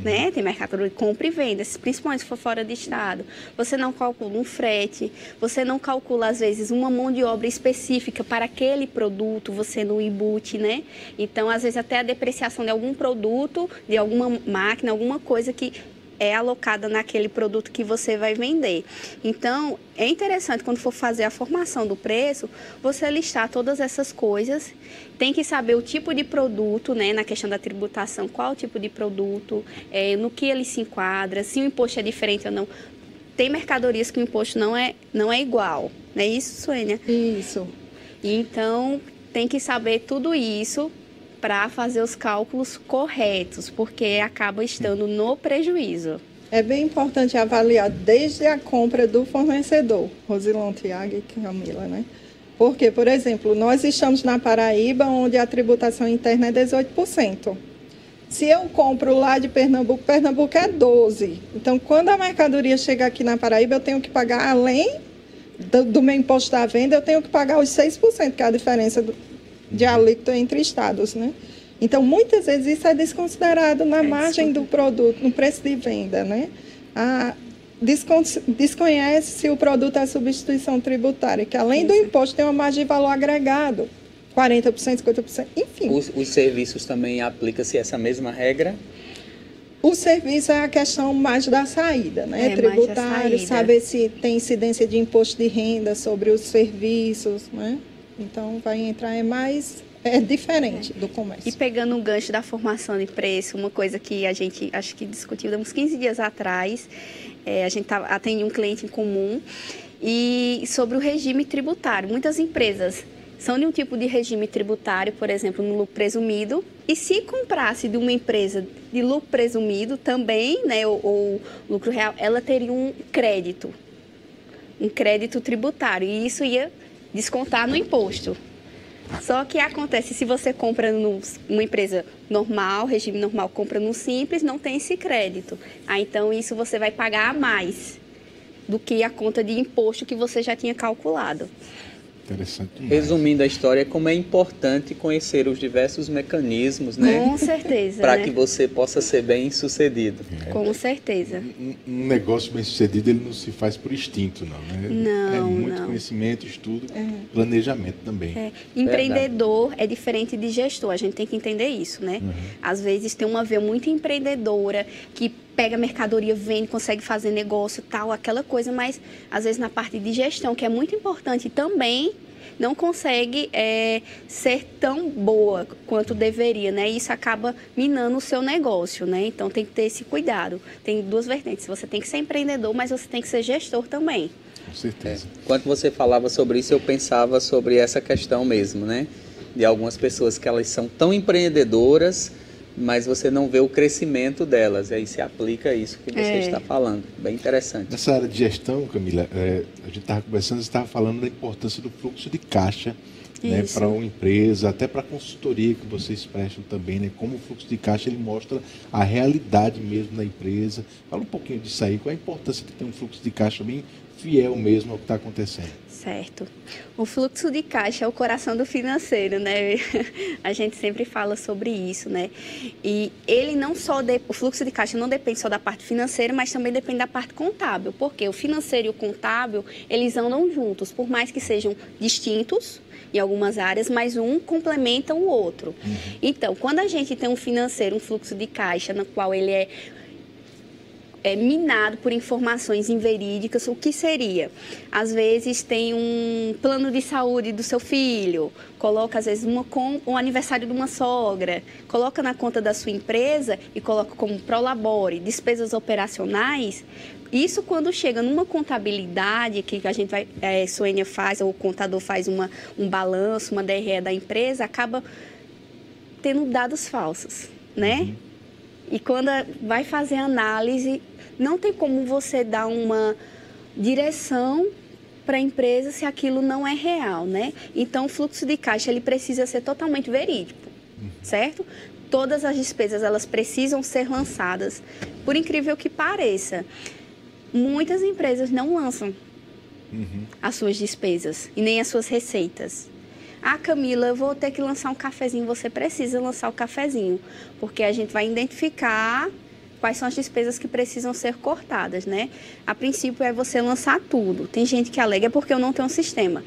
Né? Tem mercado de compra e venda, principalmente se for fora de estado. Você não calcula um frete, você não calcula, às vezes, uma mão de obra específica para aquele produto, você não embute, né? Então, às vezes, até a depreciação de algum produto, de alguma máquina, alguma coisa que é alocada naquele produto que você vai vender. Então, é interessante quando for fazer a formação do preço, você listar todas essas coisas. Tem que saber o tipo de produto, né, na questão da tributação, qual o tipo de produto, é, no que ele se enquadra, se o imposto é diferente ou não. Tem mercadorias que o imposto não é, não é igual, não é isso, Suênia? Isso. Então, tem que saber tudo isso para fazer os cálculos corretos, porque acaba estando no prejuízo. É bem importante avaliar desde a compra do fornecedor, Rosilon, Tiago e Camila, né? Porque, por exemplo, nós estamos na Paraíba, onde a tributação interna é 18%. Se eu compro lá de Pernambuco, Pernambuco é 12%. Então, quando a mercadoria chega aqui na Paraíba, eu tenho que pagar, além do, do meu imposto da venda, eu tenho que pagar os 6%, que é a diferença do, de alíquota entre estados, né? Então, muitas vezes isso é desconsiderado na é margem do produto, no preço de venda, né? A, desconhece se o produto é substituição tributária, que além do imposto tem uma margem de valor agregado, 40%, 50%, enfim. Os, os serviços também aplica-se essa mesma regra? O serviço é a questão mais da saída, né? É, Tributário, saber se tem incidência de imposto de renda sobre os serviços, né? Então vai entrar é mais é diferente é. do comércio. E pegando um gancho da formação de preço, uma coisa que a gente acho que discutiu uns 15 dias atrás, é, a gente tava, atende um cliente em comum e sobre o regime tributário. Muitas empresas são de um tipo de regime tributário, por exemplo, no lucro presumido, e se comprasse de uma empresa de lucro presumido também, né, ou, ou lucro real, ela teria um crédito, um crédito tributário, e isso ia descontar no imposto. Só que acontece, se você compra numa empresa normal, regime normal, compra no simples, não tem esse crédito. Ah, então isso você vai pagar a mais do que a conta de imposto que você já tinha calculado. Interessante. Demais. Resumindo a história, como é importante conhecer os diversos mecanismos, né? Com certeza. Para né? que você possa ser bem sucedido. É. Com certeza. Um, um, negócio bem sucedido ele não se faz por instinto, não, né? Não. É muito não. conhecimento, estudo, é. planejamento também. É. Empreendedor Verdade. é diferente de gestor, a gente tem que entender isso, né? Uhum. Às vezes tem uma veia muito empreendedora que pega mercadoria, vende, consegue fazer negócio, tal, aquela coisa, mas às vezes na parte de gestão, que é muito importante também, não consegue é, ser tão boa quanto deveria, né? E isso acaba minando o seu negócio, né? Então tem que ter esse cuidado. Tem duas vertentes. Você tem que ser empreendedor, mas você tem que ser gestor também. Com certeza. É. Quando você falava sobre isso, eu pensava sobre essa questão mesmo, né? De algumas pessoas que elas são tão empreendedoras mas você não vê o crescimento delas. E aí se aplica isso que você é. está falando. Bem interessante. Nessa área de gestão, Camila, é, a gente estava conversando, você estava falando da importância do fluxo de caixa né, para uma empresa, até para a consultoria que vocês prestam também, né, como o fluxo de caixa ele mostra a realidade mesmo da empresa. Fala um pouquinho disso aí, qual a importância de ter um fluxo de caixa bem fiel mesmo ao que está acontecendo. Certo. O fluxo de caixa é o coração do financeiro, né? A gente sempre fala sobre isso, né? E ele não só de... o fluxo de caixa não depende só da parte financeira, mas também depende da parte contábil, porque o financeiro e o contábil, eles andam juntos, por mais que sejam distintos, em algumas áreas, mas um complementa o outro. Uhum. Então, quando a gente tem um financeiro, um fluxo de caixa, no qual ele é é, minado por informações inverídicas, o que seria? Às vezes tem um plano de saúde do seu filho, coloca às vezes uma, com, um aniversário de uma sogra, coloca na conta da sua empresa e coloca como prolabore, despesas operacionais. Isso quando chega numa contabilidade que a gente vai, é, Suênia faz, ou o contador faz uma, um balanço, uma DRE da empresa, acaba tendo dados falsos, né? Uhum. E quando vai fazer análise, não tem como você dar uma direção para a empresa se aquilo não é real, né? Então, o fluxo de caixa ele precisa ser totalmente verídico, uhum. certo? Todas as despesas elas precisam ser lançadas, por incrível que pareça. Muitas empresas não lançam uhum. as suas despesas e nem as suas receitas. Ah, Camila, eu vou ter que lançar um cafezinho. Você precisa lançar o cafezinho, porque a gente vai identificar quais são as despesas que precisam ser cortadas, né? A princípio é você lançar tudo. Tem gente que alega porque eu não tenho um sistema.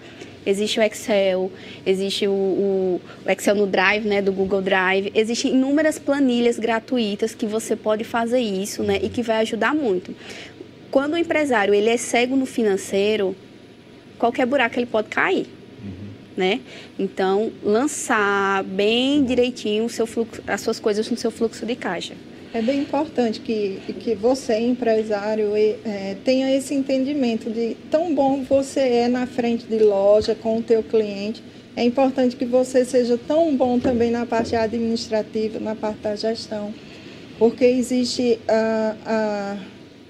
Existe o Excel, existe o, o, Excel no Drive, né, do Google Drive. Existem inúmeras planilhas gratuitas que você pode fazer isso, né, e que vai ajudar muito. Quando o empresário ele é cego no financeiro, qualquer buraco ele pode cair. Uhum. Né? Então, lançar bem direitinho o seu fluxo, as suas coisas no seu fluxo de caixa. É bem importante que, que você, empresário, é, tenha esse entendimento de tão bom você é na frente de loja com o teu cliente, é importante que você seja tão bom também na parte administrativa, na parte da gestão, porque existe a, a,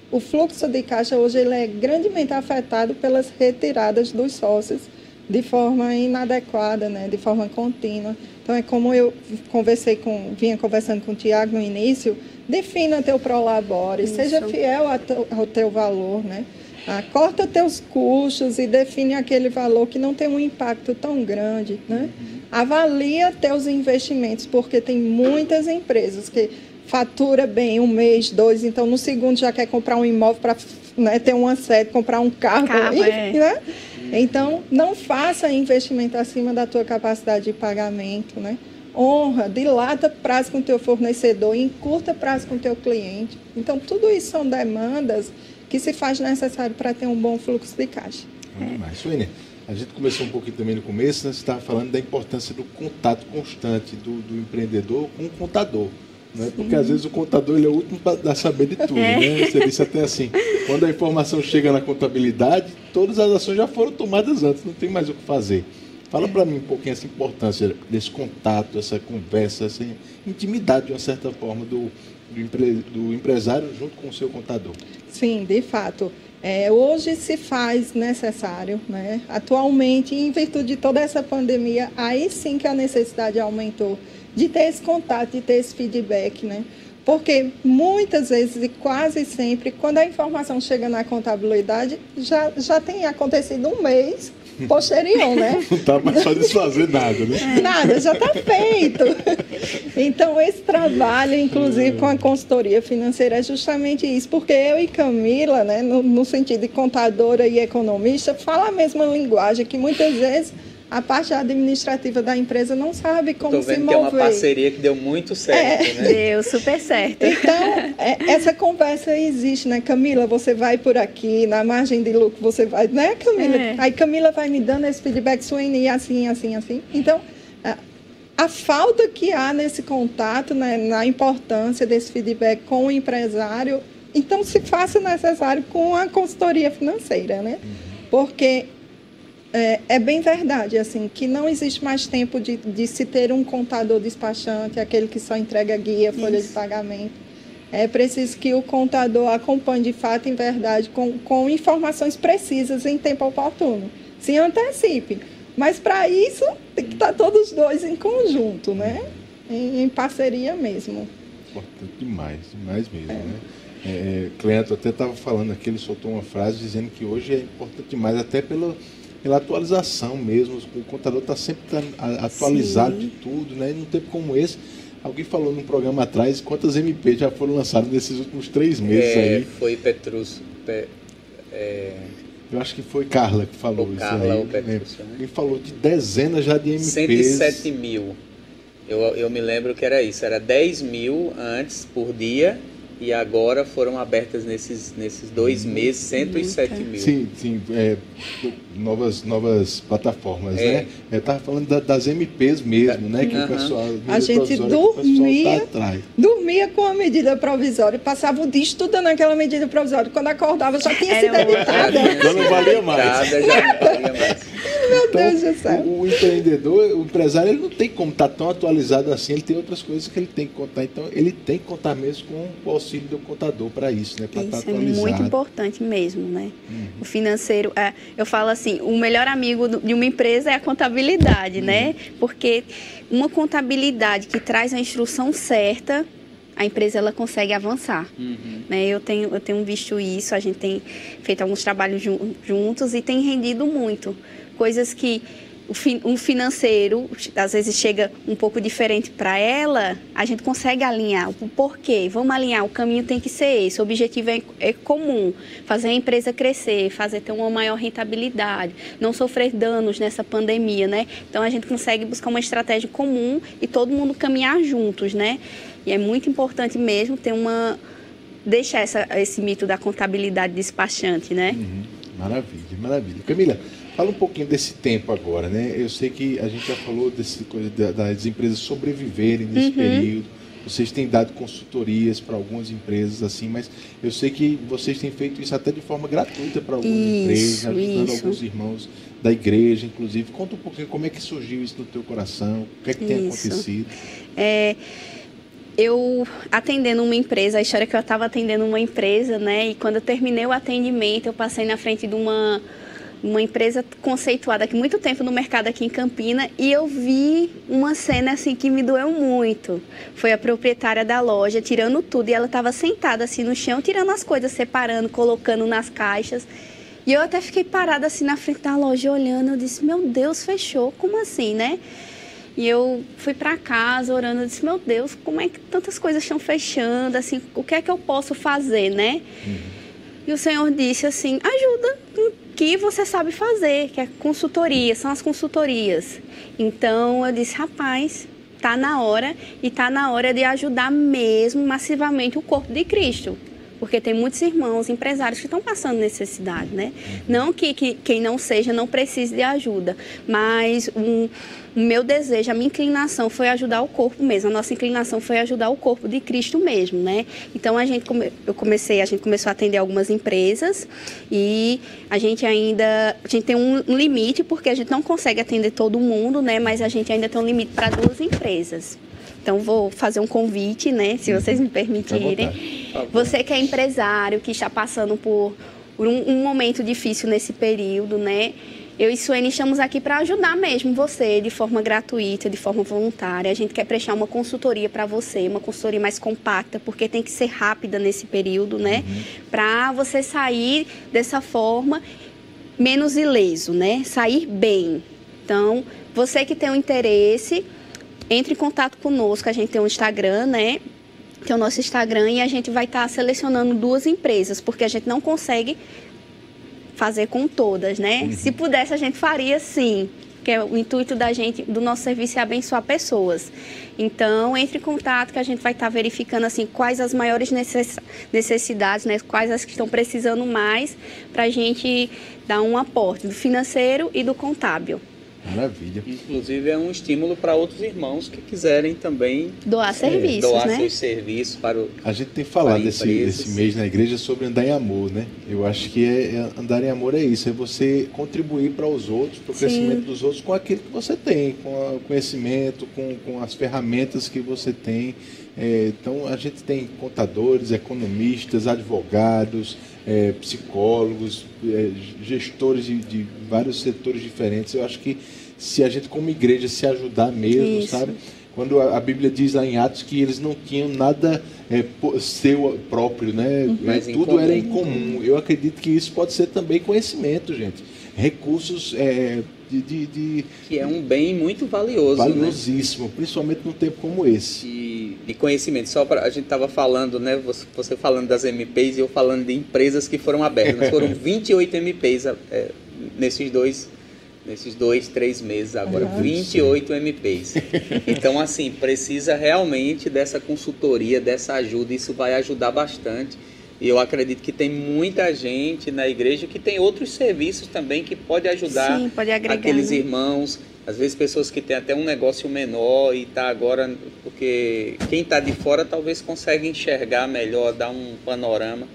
o fluxo de caixa hoje ele é grandemente afetado pelas retiradas dos sócios de forma inadequada, né, de forma contínua. Então é como eu conversei com, vinha conversando com o Tiago no início, defina teu prolabore, Isso. seja fiel ao teu valor, né? Ah, corta teus custos e define aquele valor que não tem um impacto tão grande, né? Uhum. Avalia teus investimentos, porque tem muitas empresas que fatura bem um mês, dois, então no segundo já quer comprar um imóvel para né, ter uma sede, comprar um carro, carro enfim, é. né? Então, não faça investimento acima da tua capacidade de pagamento, né? Honra, dilata prazo com o teu fornecedor, encurta prazo com o teu cliente. Então, tudo isso são demandas que se faz necessário para ter um bom fluxo de caixa. Mas, Suene, a gente começou um pouquinho também no começo, né? você estava falando da importância do contato constante do, do empreendedor com o contador. Né? Porque às vezes o contador ele é o último para saber de tudo. É. Né? Você disse até assim, quando a informação chega na contabilidade, todas as ações já foram tomadas antes, não tem mais o que fazer. Fala para mim um pouquinho essa importância desse contato, essa conversa, essa intimidade, de uma certa forma, do, do, empre, do empresário junto com o seu contador. Sim, de fato. É, hoje se faz necessário, né? atualmente, em virtude de toda essa pandemia, aí sim que a necessidade aumentou de ter esse contato, de ter esse feedback, né? Porque muitas vezes e quase sempre, quando a informação chega na contabilidade, já, já tem acontecido um mês posterior, né? Não está mais só desfazer nada, né? Nada, já está feito. Então, esse trabalho, inclusive com a consultoria financeira, é justamente isso, porque eu e Camila, né, no, no sentido de contadora e economista, fala a mesma linguagem que muitas vezes a parte administrativa da empresa não sabe como Tô vendo se mover. Que é uma parceria que deu muito certo, é. né? Deu super certo. Então, é, essa conversa existe, né? Camila, você vai por aqui, na margem de lucro você vai, né, Camila? É. Aí Camila vai me dando esse feedback, Suene, assim, assim, assim. Então, a, a falta que há nesse contato, né, na importância desse feedback com o empresário, então se faça necessário com a consultoria financeira, né? Uhum. Porque é, é, bem verdade, assim, que não existe mais tempo de, de se ter um contador despachante, aquele que só entrega guia, folha Isso. de pagamento. É preciso que o contador acompanhe de fato, em verdade, com, com informações precisas em tempo oportuno. Se antecipe. Mas para isso, tem que estar todos dois em conjunto, né? Em, em parceria mesmo. Importante demais, demais mesmo, é. né? É, é Cleto até estava falando aqui, ele soltou uma frase dizendo que hoje é importante demais, até pelo pela atualização mesmo. O contador está sempre atualizado Sim. de tudo, né? E num tempo como esse, alguém falou num programa atrás quantas MP já foram lançadas nesses últimos três meses é, aí. Foi Petrus. Pe, é... Eu acho que foi Carla que falou o isso Carla aí. Ou Petrus, né? Ele falou de dezenas já de MPs. 107 mil. Eu, eu me lembro que era isso, era 10 mil antes por dia e agora foram abertas nesses, nesses dois uhum. meses 107 mil. Sim, sim. É, novas, novas plataformas, é. né? Eu estava falando da, das MPs mesmo, né? Que uhum. o pessoal. A gente dormia, tá dormia com a medida provisória, passava o dia estudando aquela medida provisória. Quando acordava já tinha sido editada. Já não valia mais. Já não valia mais. Então, Deus. O, o, empreendedor, o empresário, ele não tem como estar tá tão atualizado assim, ele tem outras coisas que ele tem que contar. Então, ele tem que contar mesmo com o auxílio do contador para isso, né? Para estar tá atualizado. é muito importante mesmo, né? Uhum. O financeiro, é, eu falo assim, o melhor amigo de uma empresa é a contabilidade, né? uhum. né? Porque uma contabilidade que traz a instrução certa a empresa ela consegue avançar. Uhum. Né? Eu, tenho, eu tenho visto isso, a gente tem feito alguns trabalhos juntos e tem rendido muito coisas que um financeiro às vezes chega um pouco diferente para ela, a gente consegue alinhar o porquê. Vamos alinhar, o caminho tem que ser esse, o objetivo é, é, comum, fazer a empresa crescer, fazer ter uma maior rentabilidade, não sofrer danos nessa pandemia, né? Então a gente consegue buscar uma estratégia comum e todo mundo caminhar juntos, né? E é muito importante mesmo ter uma deixar essa, esse mito da contabilidade despachante, né? Uhum. Maravilha, maravilha. Camila, Fala um pouquinho desse tempo agora, né? Eu sei que a gente já falou coisa das empresas sobreviverem nesse uhum. período. vocês têm dado consultorias para algumas empresas assim, mas eu sei que vocês têm feito isso até de forma gratuita para algumas isso, empresas, ajudando isso. alguns irmãos da igreja, inclusive. Conta um pouquinho como é que surgiu isso no teu coração, o que é que tem acontecido. É, eu atendendo uma empresa, a história é que eu estava atendendo uma empresa, né? E quando eu terminei o atendimento, eu passei na frente de uma uma empresa conceituada aqui muito tempo no mercado aqui em Campina e eu vi uma cena assim que me doeu muito. Foi a proprietária da loja tirando tudo e ela estava sentada assim no chão, tirando as coisas, separando, colocando nas caixas. E eu até fiquei parada assim na frente da loja olhando, eu disse: "Meu Deus, fechou. Como assim, né?" E eu fui para casa orando, eu disse: "Meu Deus, como é que tantas coisas estão fechando? Assim, o que é que eu posso fazer, né?" Uhum. E o Senhor disse assim: "Ajuda que você sabe fazer, que é consultoria, são as consultorias. Então eu disse, rapaz, tá na hora e tá na hora de ajudar mesmo massivamente o corpo de Cristo porque tem muitos irmãos, empresários que estão passando necessidade, né? Não que, que quem não seja não precise de ajuda, mas um, o meu desejo, a minha inclinação foi ajudar o corpo mesmo. A nossa inclinação foi ajudar o corpo de Cristo mesmo, né? Então a gente eu comecei, a gente começou a atender algumas empresas e a gente ainda a gente tem um limite porque a gente não consegue atender todo mundo, né? Mas a gente ainda tem um limite para duas empresas. Então vou fazer um convite, né, se vocês me permitirem. Você que é empresário, que está passando por, um, um, momento difícil nesse período, né? Eu e Suene estamos aqui para ajudar mesmo você de forma gratuita, de forma voluntária. A gente quer prestar uma consultoria para você, uma consultoria mais compacta, porque tem que ser rápida nesse período, né? Uhum. Para você sair dessa forma menos ileso, né? Sair bem. Então, você que tem um interesse, entre em contato conosco. A gente tem um Instagram, né? Que é o nosso Instagram, e a gente vai estar tá selecionando duas empresas, porque a gente não consegue fazer com todas, né? Uhum. Se pudesse, a gente faria sim. Que é o intuito da gente, do nosso serviço é abençoar pessoas. Então, entre em contato que a gente vai estar tá verificando assim quais as maiores necessidades, né? Quais as que estão precisando mais para a gente dar um aporte do financeiro e do contábil. Maravilha. Inclusive é um estímulo para outros irmãos que quiserem também doar serviços, doar né? seus serviços para o A gente tem falado desse, desse mês na igreja sobre andar em amor, né? Eu acho que é, é andar em amor é isso, é você contribuir para os outros, para o crescimento dos outros com aquilo que você tem, com o conhecimento, com, com as ferramentas que você tem. É, então a gente tem contadores, economistas, advogados, é, psicólogos, é, gestores de, de, vários setores diferentes. Eu acho que se a gente como igreja se ajudar mesmo, isso. sabe? Quando a, a, Bíblia diz lá em Atos que eles não tinham nada é, seu próprio, né? Uhum. Mas tudo era em comum. Eu acredito que isso pode ser também conhecimento, gente. Recursos é, de, de, de, Que é um bem muito valioso. Né? Valiosíssimo, né? principalmente num tempo como esse. E, de conhecimento. Só para a gente estava falando, né? Você, você, falando das MPs e eu falando de empresas que foram abertas. Foram 28 MPs é, nesses dois nesses dois, três meses agora, uhum. 28 MPs. Então, assim, precisa realmente dessa consultoria, dessa ajuda, isso vai ajudar bastante. E eu acredito que tem muita gente na igreja que tem outros serviços também que pode ajudar Sim, pode agregar, aqueles né? irmãos. Às vezes pessoas que têm até um negócio menor e está agora, porque quem está de fora talvez consiga enxergar melhor, dar um panorama.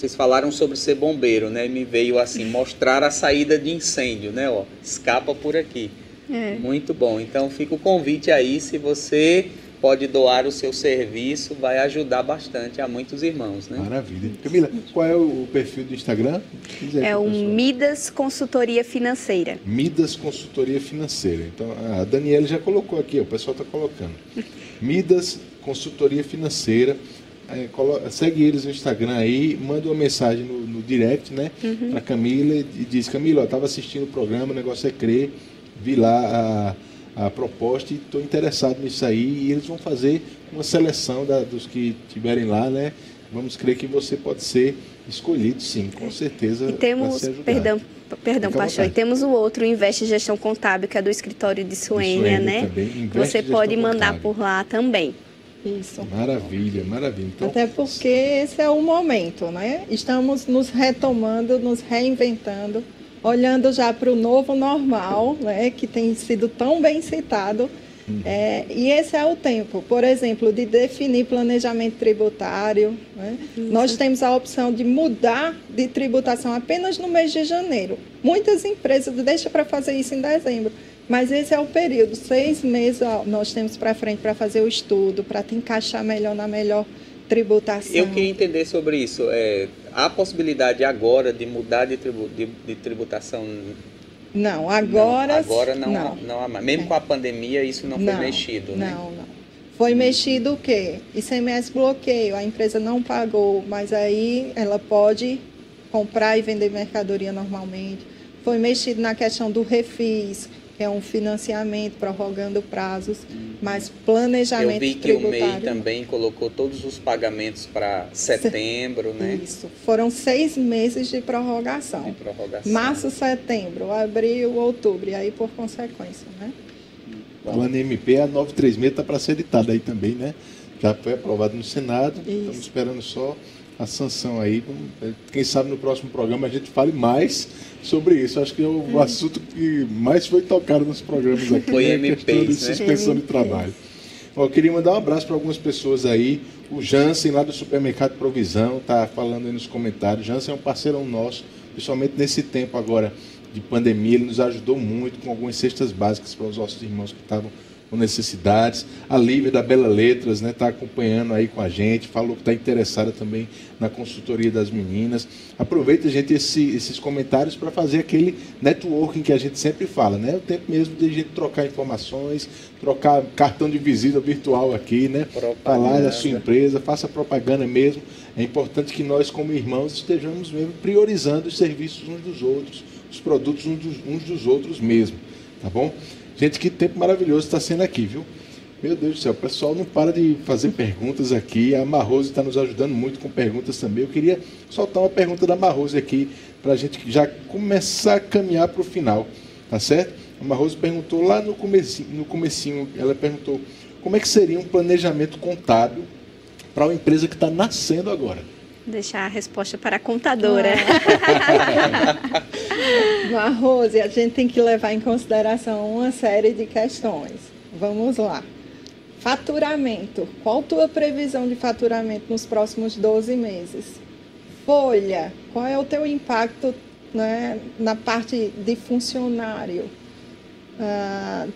Vocês falaram sobre ser bombeiro, né? Me veio assim, mostrar a saída de incêndio, né? Ó, escapa por aqui. É. Muito bom. Então fica o convite aí, se você pode doar o seu serviço, vai ajudar bastante a muitos irmãos, né? Maravilha. Camila, qual é o perfil do Instagram? É o Midas Consultoria Financeira. Midas Consultoria Financeira. Então, a Daniela já colocou aqui, o pessoal está colocando. Midas Consultoria Financeira. É, segue eles no Instagram aí, manda uma mensagem no, no direct, né, uhum. para Camila e diz: Camila, eu estava assistindo o programa, o negócio é crer, vi lá a a proposta e estou interessado nisso aí. E eles vão fazer uma seleção da, dos que estiverem lá, né? Vamos crer que você pode ser escolhido, sim, com certeza. E temos, perdão, perdão, Pastor, e temos o outro, o Investe Gestão Contábil, que é do escritório de Suênia, né? Você pode mandar contábil. por lá também. Isso. Maravilha, maravilha. Então, Até porque esse é o momento, né? Estamos nos retomando, nos reinventando olhando já para o novo normal, né, que tem sido tão bem citado, Uhum. É, e esse é o tempo, por exemplo, de definir planejamento tributário. Né? Nós temos a opção de mudar de tributação apenas no mês de janeiro. Muitas empresas deixam para fazer isso em dezembro. Mas esse é o período, seis meses nós temos para frente para fazer o estudo, para te encaixar melhor na melhor tributação. Eu queria entender sobre isso. É, há possibilidade agora de mudar de, tribu, de, de tributação não, agora. Não, agora não, não. não há mais. Mesmo é. com a pandemia, isso não, não foi mexido, né? Não, não. Foi mexido o quê? ICMS bloqueio, a empresa não pagou, mas aí ela pode comprar e vender mercadoria normalmente. Foi mexido na questão do refis, é um financiamento prorrogando prazos, mas planejamento Eu vi que tributário. o MEI também colocou todos os pagamentos para setembro, né? Isso. Foram seis meses de prorrogação. De prorrogação. Março, setembro, abril, outubro, e aí por consequência, né? O plano MP, a 936 está para ser editada aí também, né? Já foi aprovado no Senado, Isso. estamos esperando só a sanção aí. Quem sabe no próximo programa a gente fale mais sobre isso. Acho que é o hum. assunto que mais foi tocado nos programas aqui. Foi né? MP, de suspensão de trabalho. Bom, eu queria mandar um abraço para algumas pessoas aí. O Jansen, lá do Supermercado Provisão, está falando aí nos comentários. Jansen é um parceirão nosso, principalmente nesse tempo agora de pandemia. Ele nos ajudou muito com algumas cestas básicas para os nossos irmãos que estavam com necessidades. A Lívia da Bela Letras está né, tá acompanhando aí com a gente, falou que está interessada também na consultoria das meninas. Aproveita, gente, esse, esses comentários para fazer aquele networking que a gente sempre fala, né? O tempo mesmo de a gente trocar informações, trocar cartão de visita virtual aqui, né? Falar da sua empresa, faça propaganda mesmo. É importante que nós, como irmãos, estejamos mesmo priorizando os serviços uns dos outros, os produtos uns dos, uns dos outros mesmo, tá bom? Gente, que tempo maravilhoso está sendo aqui, viu? Meu Deus do céu, o pessoal não para de fazer perguntas aqui. A Marrose está nos ajudando muito com perguntas também. Eu queria soltar uma pergunta da Marrose aqui, para a gente já começar a caminhar para o final, tá certo? A Marrose perguntou lá no comecinho, no comecinho, ela perguntou como é que seria um planejamento contábil para uma empresa que está nascendo agora. Deixar a resposta para a contadora. Ah. Rose, a gente tem que levar em consideração uma série de questões. Vamos lá. Faturamento. Qual tua previsão de faturamento nos próximos 12 meses? Folha. Qual é o teu impacto né, na parte de funcionário? Ah,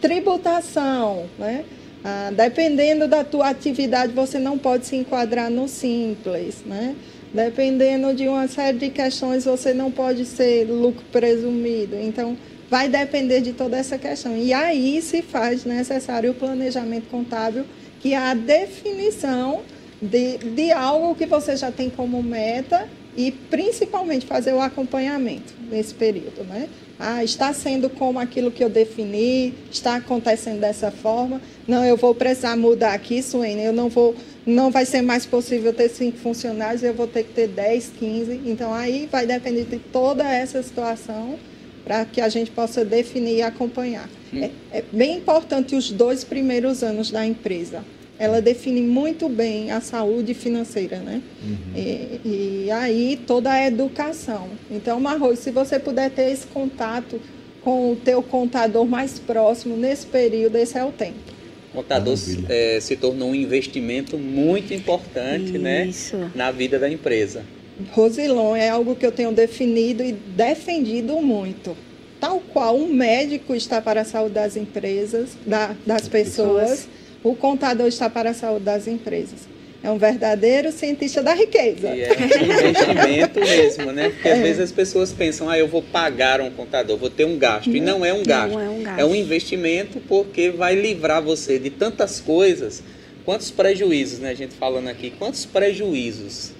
tributação, né? Ah, dependendo da tua atividade, você não pode se enquadrar no simples, né? Dependendo de uma série de questões, você não pode ser lucro presumido. Então, vai depender de toda essa questão. E aí se faz necessário o planejamento contábil, que é a definição de, de algo que você já tem como meta e principalmente fazer o acompanhamento nesse período, né? Ah, está sendo como aquilo que eu defini, está acontecendo dessa forma. Não, eu vou precisar mudar aqui, Suene. Eu não vou, não vai ser mais possível ter cinco funcionários, eu vou ter que ter 10, 15. Então aí vai depender de toda essa situação para que a gente possa definir e acompanhar. Hum. É, é bem importante os dois primeiros anos da empresa ela define muito bem a saúde financeira, né? Uhum. E, e, aí toda a educação. Então, Marroi, se você puder ter esse contato com o teu contador mais próximo nesse período, esse é o tempo. O contador é, se tornou um investimento muito importante, né, Isso. né, na vida da empresa. Rosilon é algo que eu tenho definido e defendido muito. Tal qual um médico está para a saúde das empresas, da, das pessoas, pessoas o contador está para a saúde das empresas. É um verdadeiro cientista da riqueza. E é um investimento mesmo, né? Porque é. às vezes as pessoas pensam, ah, eu vou pagar um contador, vou ter um gasto. Não, e não é um gasto. Não é um gasto. É um investimento porque vai livrar você de tantas coisas. Quantos prejuízos, né? A gente falando aqui, quantos prejuízos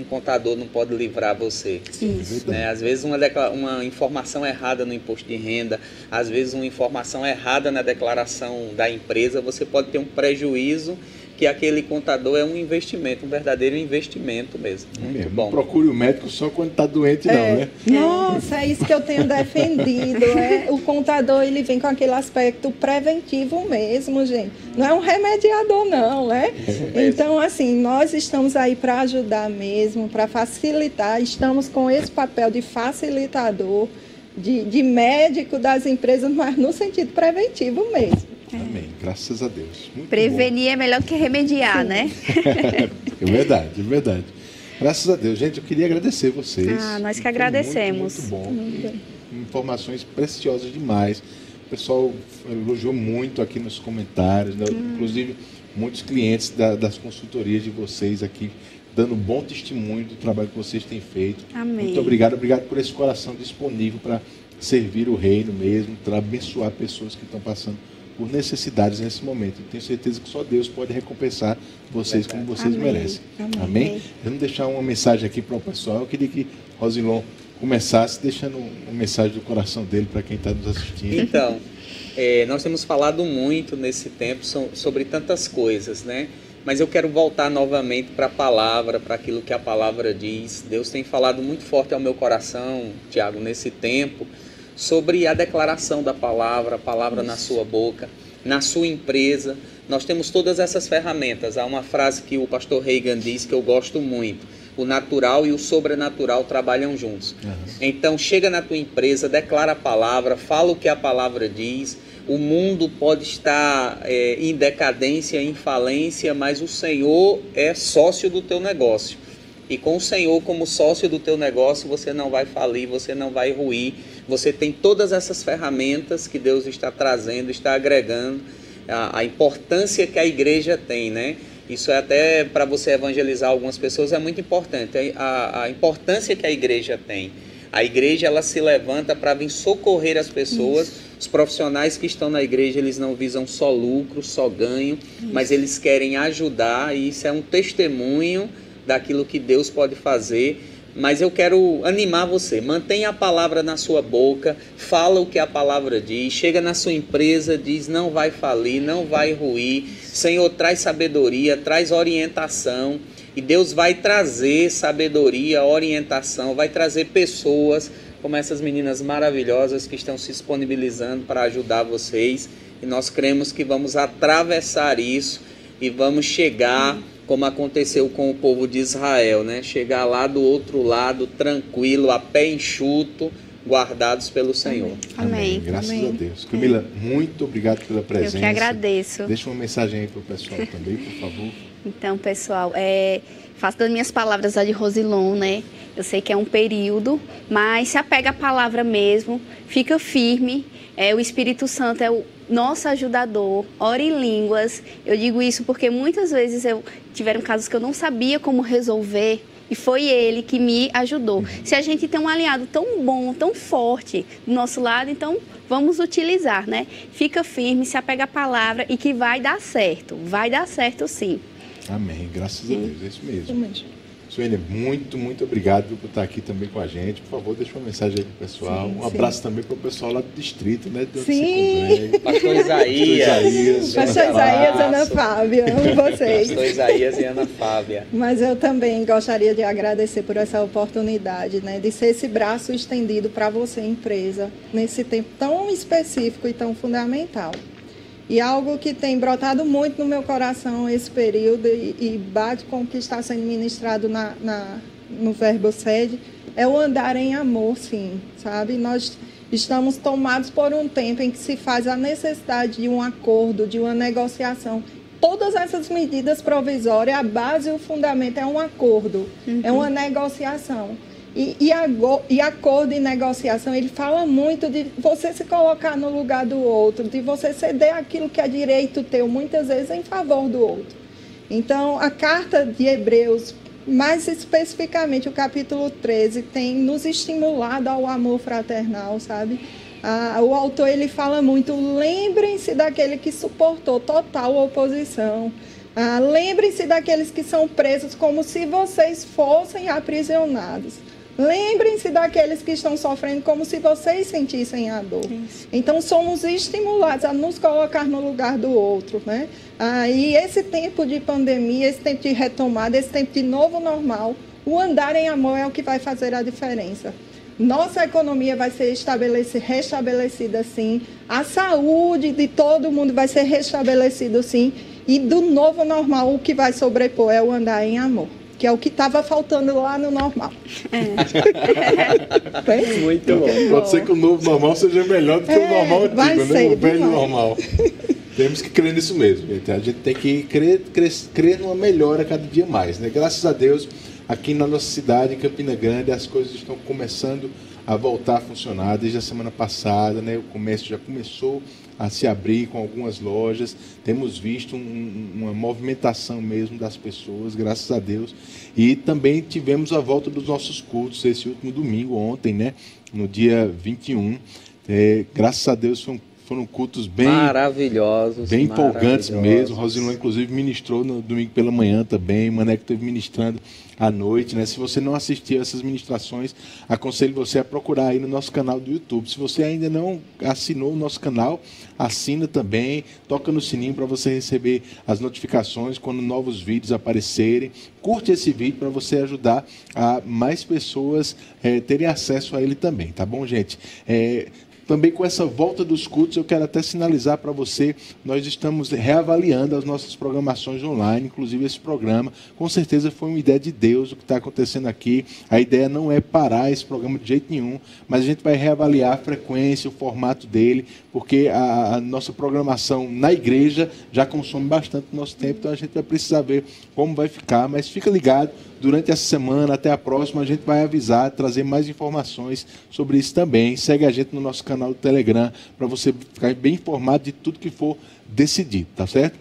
um contador não pode livrar você. Isso. Né? Às vezes uma, uma informação errada no imposto de renda, às vezes uma informação errada na declaração da empresa, você pode ter um prejuízo que aquele contador é um investimento, um verdadeiro investimento mesmo. É Muito mesmo. bom. Não procure o médico só quando está doente, é. não, né? Nossa, é isso que eu tenho defendido. É, o contador ele vem com aquele aspecto preventivo mesmo, gente. Não é um remediador, não, né? É então, assim, nós estamos aí para ajudar mesmo, para facilitar. Estamos com esse papel de facilitador, de, de médico das empresas, mas no sentido preventivo mesmo. Amém. Graças a Deus. Muito Prevenir bom. é melhor que remediar, né? é verdade, é verdade. Graças a Deus. Gente, eu queria agradecer vocês. Ah, nós que agradecemos. Muito, muito bom. Informações preciosas demais. O pessoal elogiou muito aqui nos comentários, né? hum. inclusive muitos clientes da, das consultorias de vocês aqui dando bom testemunho do trabalho que vocês têm feito. Amém. Muito obrigado, obrigado por esse coração disponível para servir o reino mesmo, para abençoar pessoas que estão passando por necessidades nesse momento. tenho certeza que só Deus pode recompensar vocês como vocês Amém. merecem. Amém. Amém? Vamos deixar uma mensagem aqui para o pessoal. Eu queria que Rosilon começasse deixando uma mensagem do coração dele para quem está nos assistindo. Então, é, nós temos falado muito nesse tempo sobre tantas coisas, né? Mas eu quero voltar novamente para a palavra, para aquilo que a palavra diz. Deus tem falado muito forte ao meu coração, Tiago, nesse tempo sobre a declaração da palavra, a palavra Isso. na sua boca, na sua empresa. Nós temos todas essas ferramentas. Há uma frase que o pastor Reagan diz que eu gosto muito: o natural e o sobrenatural trabalham juntos. Uhum. Então, chega na tua empresa, declara a palavra, fala o que a palavra diz. O mundo pode estar é, em decadência, em falência, mas o Senhor é sócio do teu negócio. E com o Senhor como sócio do teu negócio, você não vai falir, você não vai ruir. Você tem todas essas ferramentas que Deus está trazendo, está agregando a, a importância que a igreja tem, né? Isso é até para você evangelizar algumas pessoas é muito importante. A, a importância que a igreja tem. A igreja ela se levanta para vir socorrer as pessoas. Isso. Os profissionais que estão na igreja, eles não visam só lucro, só ganho, isso. mas eles querem ajudar e isso é um testemunho daquilo que Deus pode fazer. Mas eu quero animar você. Mantenha a palavra na sua boca, fala o que a palavra diz, chega na sua empresa, diz não vai falir, não vai ruir. Senhor, traz sabedoria, traz orientação. E Deus vai trazer sabedoria, orientação, vai trazer pessoas como essas meninas maravilhosas que estão se disponibilizando para ajudar vocês. E nós cremos que vamos atravessar isso e vamos chegar como aconteceu com o povo de Israel, né? Chegar lá do outro lado tranquilo, a pé enxuto, guardados pelo Senhor. Amém. Amém. Graças Amém. a Deus. Camila, muito obrigado pela presença. Eu que agradeço. Deixa uma mensagem aí para o pessoal também, por favor. Então, pessoal, é, faço das minhas palavras a de Rosilon, né? Eu sei que é um período, mas se apega à palavra mesmo, fica firme. É, o Espírito Santo é o nosso ajudador, ora em línguas. Eu digo isso porque muitas vezes eu tiveram casos que eu não sabia como resolver e foi ele que me ajudou. Se a gente tem um aliado tão bom, tão forte do nosso lado, então vamos utilizar, né? Fica firme, se apega à palavra e que vai dar certo. Vai dar certo sim. Amém. Graças a Deus, é isso mesmo. Amém. Suênia, muito, muito obrigado por estar aqui também com a gente. Por favor, deixa uma mensagem aí pro pessoal. Sim, um abraço sim. também para o pessoal lá do distrito, né? De sim! Pastor Isaías. Pastor Isaías e Ana Fábia, amo vocês. Pastor Isaías e Ana Fábia. Mas eu também gostaria de agradecer por essa oportunidade, né? De ser esse braço estendido para você, empresa, nesse tempo tão específico e tão fundamental. E algo que tem brotado muito no meu coração esse período e, e bate com o que está sendo ministrado na, na, no verbo sede é o andar em amor, sim, sabe? Nós estamos tomados por um tempo em que se faz a necessidade de um acordo, de uma negociação. Todas essas medidas provisórias, a base e o fundamento é um acordo, uhum. é uma negociação. E, e, a, e acordo e negociação, ele fala muito de você se colocar no lugar do outro, de você ceder aquilo que é direito teu, muitas vezes em favor do outro. Então, a carta de Hebreus, mais especificamente o capítulo 13, tem nos estimulado ao amor fraternal, sabe? Ah, o autor ele fala muito, lembrem-se daquele que suportou total oposição. Ah, lembrem-se daqueles que são presos como se vocês fossem aprisionados. Lembrem-se daqueles que estão sofrendo como se vocês sentissem a dor. Isso. Então somos estimulados a nos colocar no lugar do outro, né? Ah, e esse tempo de pandemia, esse tempo de retomada, esse tempo de novo normal, o andar em amor é o que vai fazer a diferença. Nossa economia vai ser estabelecida, restabelecida sim. A saúde de todo mundo vai ser restabelecida sim. E do novo normal, o que vai sobrepor é o andar em amor que é o que estava faltando lá no normal. É. Muito bom. Pode ser que o novo normal seja melhor do que é, o normal antigo, né? O velho normal. Temos que crer nisso mesmo. Gente. A gente tem que crer, crer, crer numa melhora cada dia mais. Né? Graças a Deus, aqui na nossa cidade, em Campina Grande, as coisas estão começando a voltar a funcionar desde a semana passada. Né? O comércio já começou a se abrir com algumas lojas. Temos visto um, uma movimentação mesmo das pessoas, graças a Deus. E também tivemos a volta dos nossos cultos esse último domingo, ontem, né? no dia 21. É, graças a Deus foi um foram cultos bem maravilhosos, bem empolgantes mesmo. Rosilon, inclusive, ministrou no domingo pela manhã também. Maneco esteve ministrando à noite. Né? Se você não assistiu essas ministrações, aconselho você a procurar aí no nosso canal do YouTube. Se você ainda não assinou o nosso canal, assina também, toca no sininho para você receber as notificações quando novos vídeos aparecerem. Curte esse vídeo para você ajudar a mais pessoas é, terem acesso a ele também, tá bom, gente? É, também com essa volta dos cultos, eu quero até sinalizar para você, nós estamos reavaliando as nossas programações online, inclusive esse programa. Com certeza foi uma ideia de Deus o que está acontecendo aqui. A ideia não é parar esse programa de jeito nenhum, mas a gente vai reavaliar a frequência, o formato dele, porque a, a nossa programação na igreja já consome bastante nosso tempo, então a gente vai precisar ver como vai ficar. Mas fica ligado, durante essa semana, até a próxima, a gente vai avisar, trazer mais informações sobre isso também. Segue a gente no nosso canal do Telegram para você ficar bem informado de tudo que for decidido, tá certo?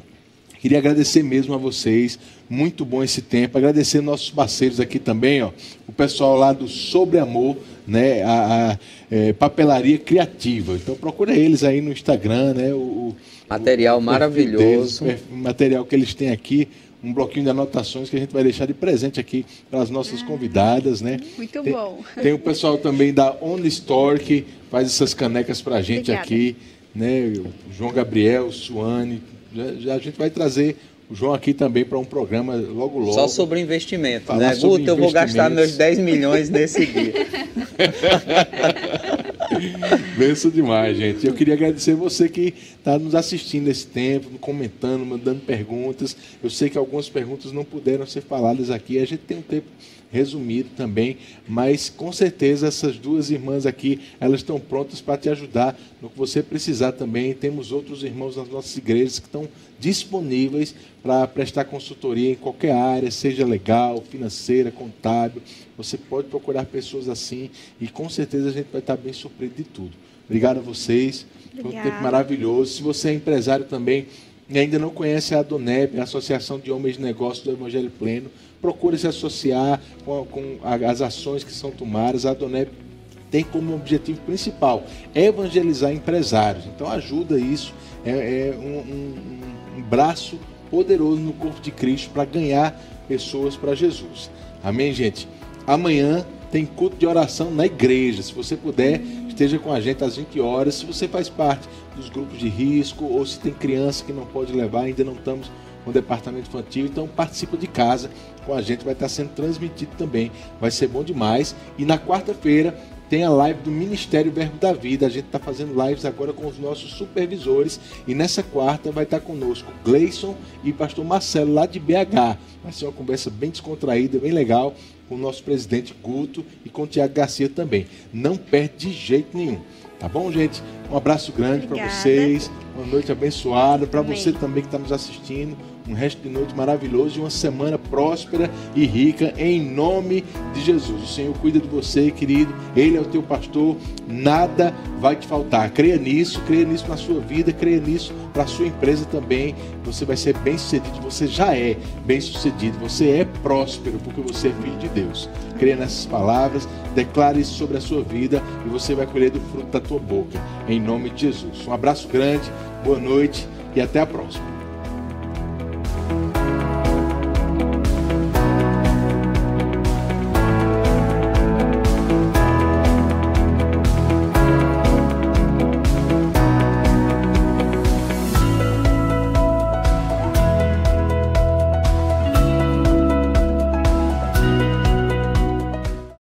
Queria agradecer mesmo a vocês, muito bom esse tempo. Agradecer nossos parceiros aqui também, ó, o pessoal lá do Sobre Amor, né, a, a é, papelaria criativa. Então procura eles aí no Instagram, né, o material o maravilhoso, deles, o material que eles têm aqui um bloquinho de anotações que a gente vai deixar de presente aqui para as nossas ah, convidadas, né? Muito tem, bom. Tem o pessoal também da On Store que faz essas canecas para a gente Obrigada. aqui, né? O João Gabriel, Suane, já, já, a gente vai trazer o João aqui também para um programa logo logo. Só sobre investimento, né? Guto, eu vou gastar meus 10 milhões nesse dia. Benção demais, gente. Eu queria agradecer você que está nos assistindo esse tempo, comentando, mandando perguntas. Eu sei que algumas perguntas não puderam ser faladas aqui. A gente tem um tempo resumido também, mas com certeza essas duas irmãs aqui, elas estão prontas para te ajudar no que você precisar também. Temos outros irmãos nas nossas igrejas que estão disponíveis para prestar consultoria em qualquer área, seja legal, financeira, contábil. Você pode procurar pessoas assim e com certeza a gente vai estar bem surpreso de tudo. Obrigado a vocês. Foi um tempo maravilhoso. Se você é empresário também e ainda não conhece a Adonep, a Associação de Homens de Negócios do Evangelho Pleno, procure se associar com, com as ações que são tomadas. A Adonep tem como objetivo principal evangelizar empresários. Então ajuda isso. É, é um, um, um braço poderoso no corpo de Cristo para ganhar pessoas para Jesus. Amém, gente? Amanhã tem culto de oração na igreja. Se você puder, esteja com a gente às 20 horas. Se você faz parte dos grupos de risco ou se tem criança que não pode levar, ainda não estamos com o departamento infantil, então participa de casa com a gente, vai estar sendo transmitido também. Vai ser bom demais. E na quarta-feira tem a live do Ministério Verbo da Vida. A gente está fazendo lives agora com os nossos supervisores. E nessa quarta vai estar conosco Gleison e pastor Marcelo, lá de BH. Vai ser uma conversa bem descontraída, bem legal, com o nosso presidente Guto e com o Tiago Garcia também. Não perde de jeito nenhum. Tá bom, gente? Um abraço grande para vocês. Uma noite abençoada. Para você também que está nos assistindo um resto de noite maravilhoso e uma semana próspera e rica em nome de Jesus. O Senhor cuida de você, querido. Ele é o teu pastor. Nada vai te faltar. Creia nisso, creia nisso na sua vida, creia nisso para a sua empresa também. Você vai ser bem sucedido. Você já é bem sucedido. Você é próspero porque você é filho de Deus. Creia nessas palavras, declare isso sobre a sua vida e você vai colher do fruto da tua boca. Em nome de Jesus. Um abraço grande, boa noite e até a próxima.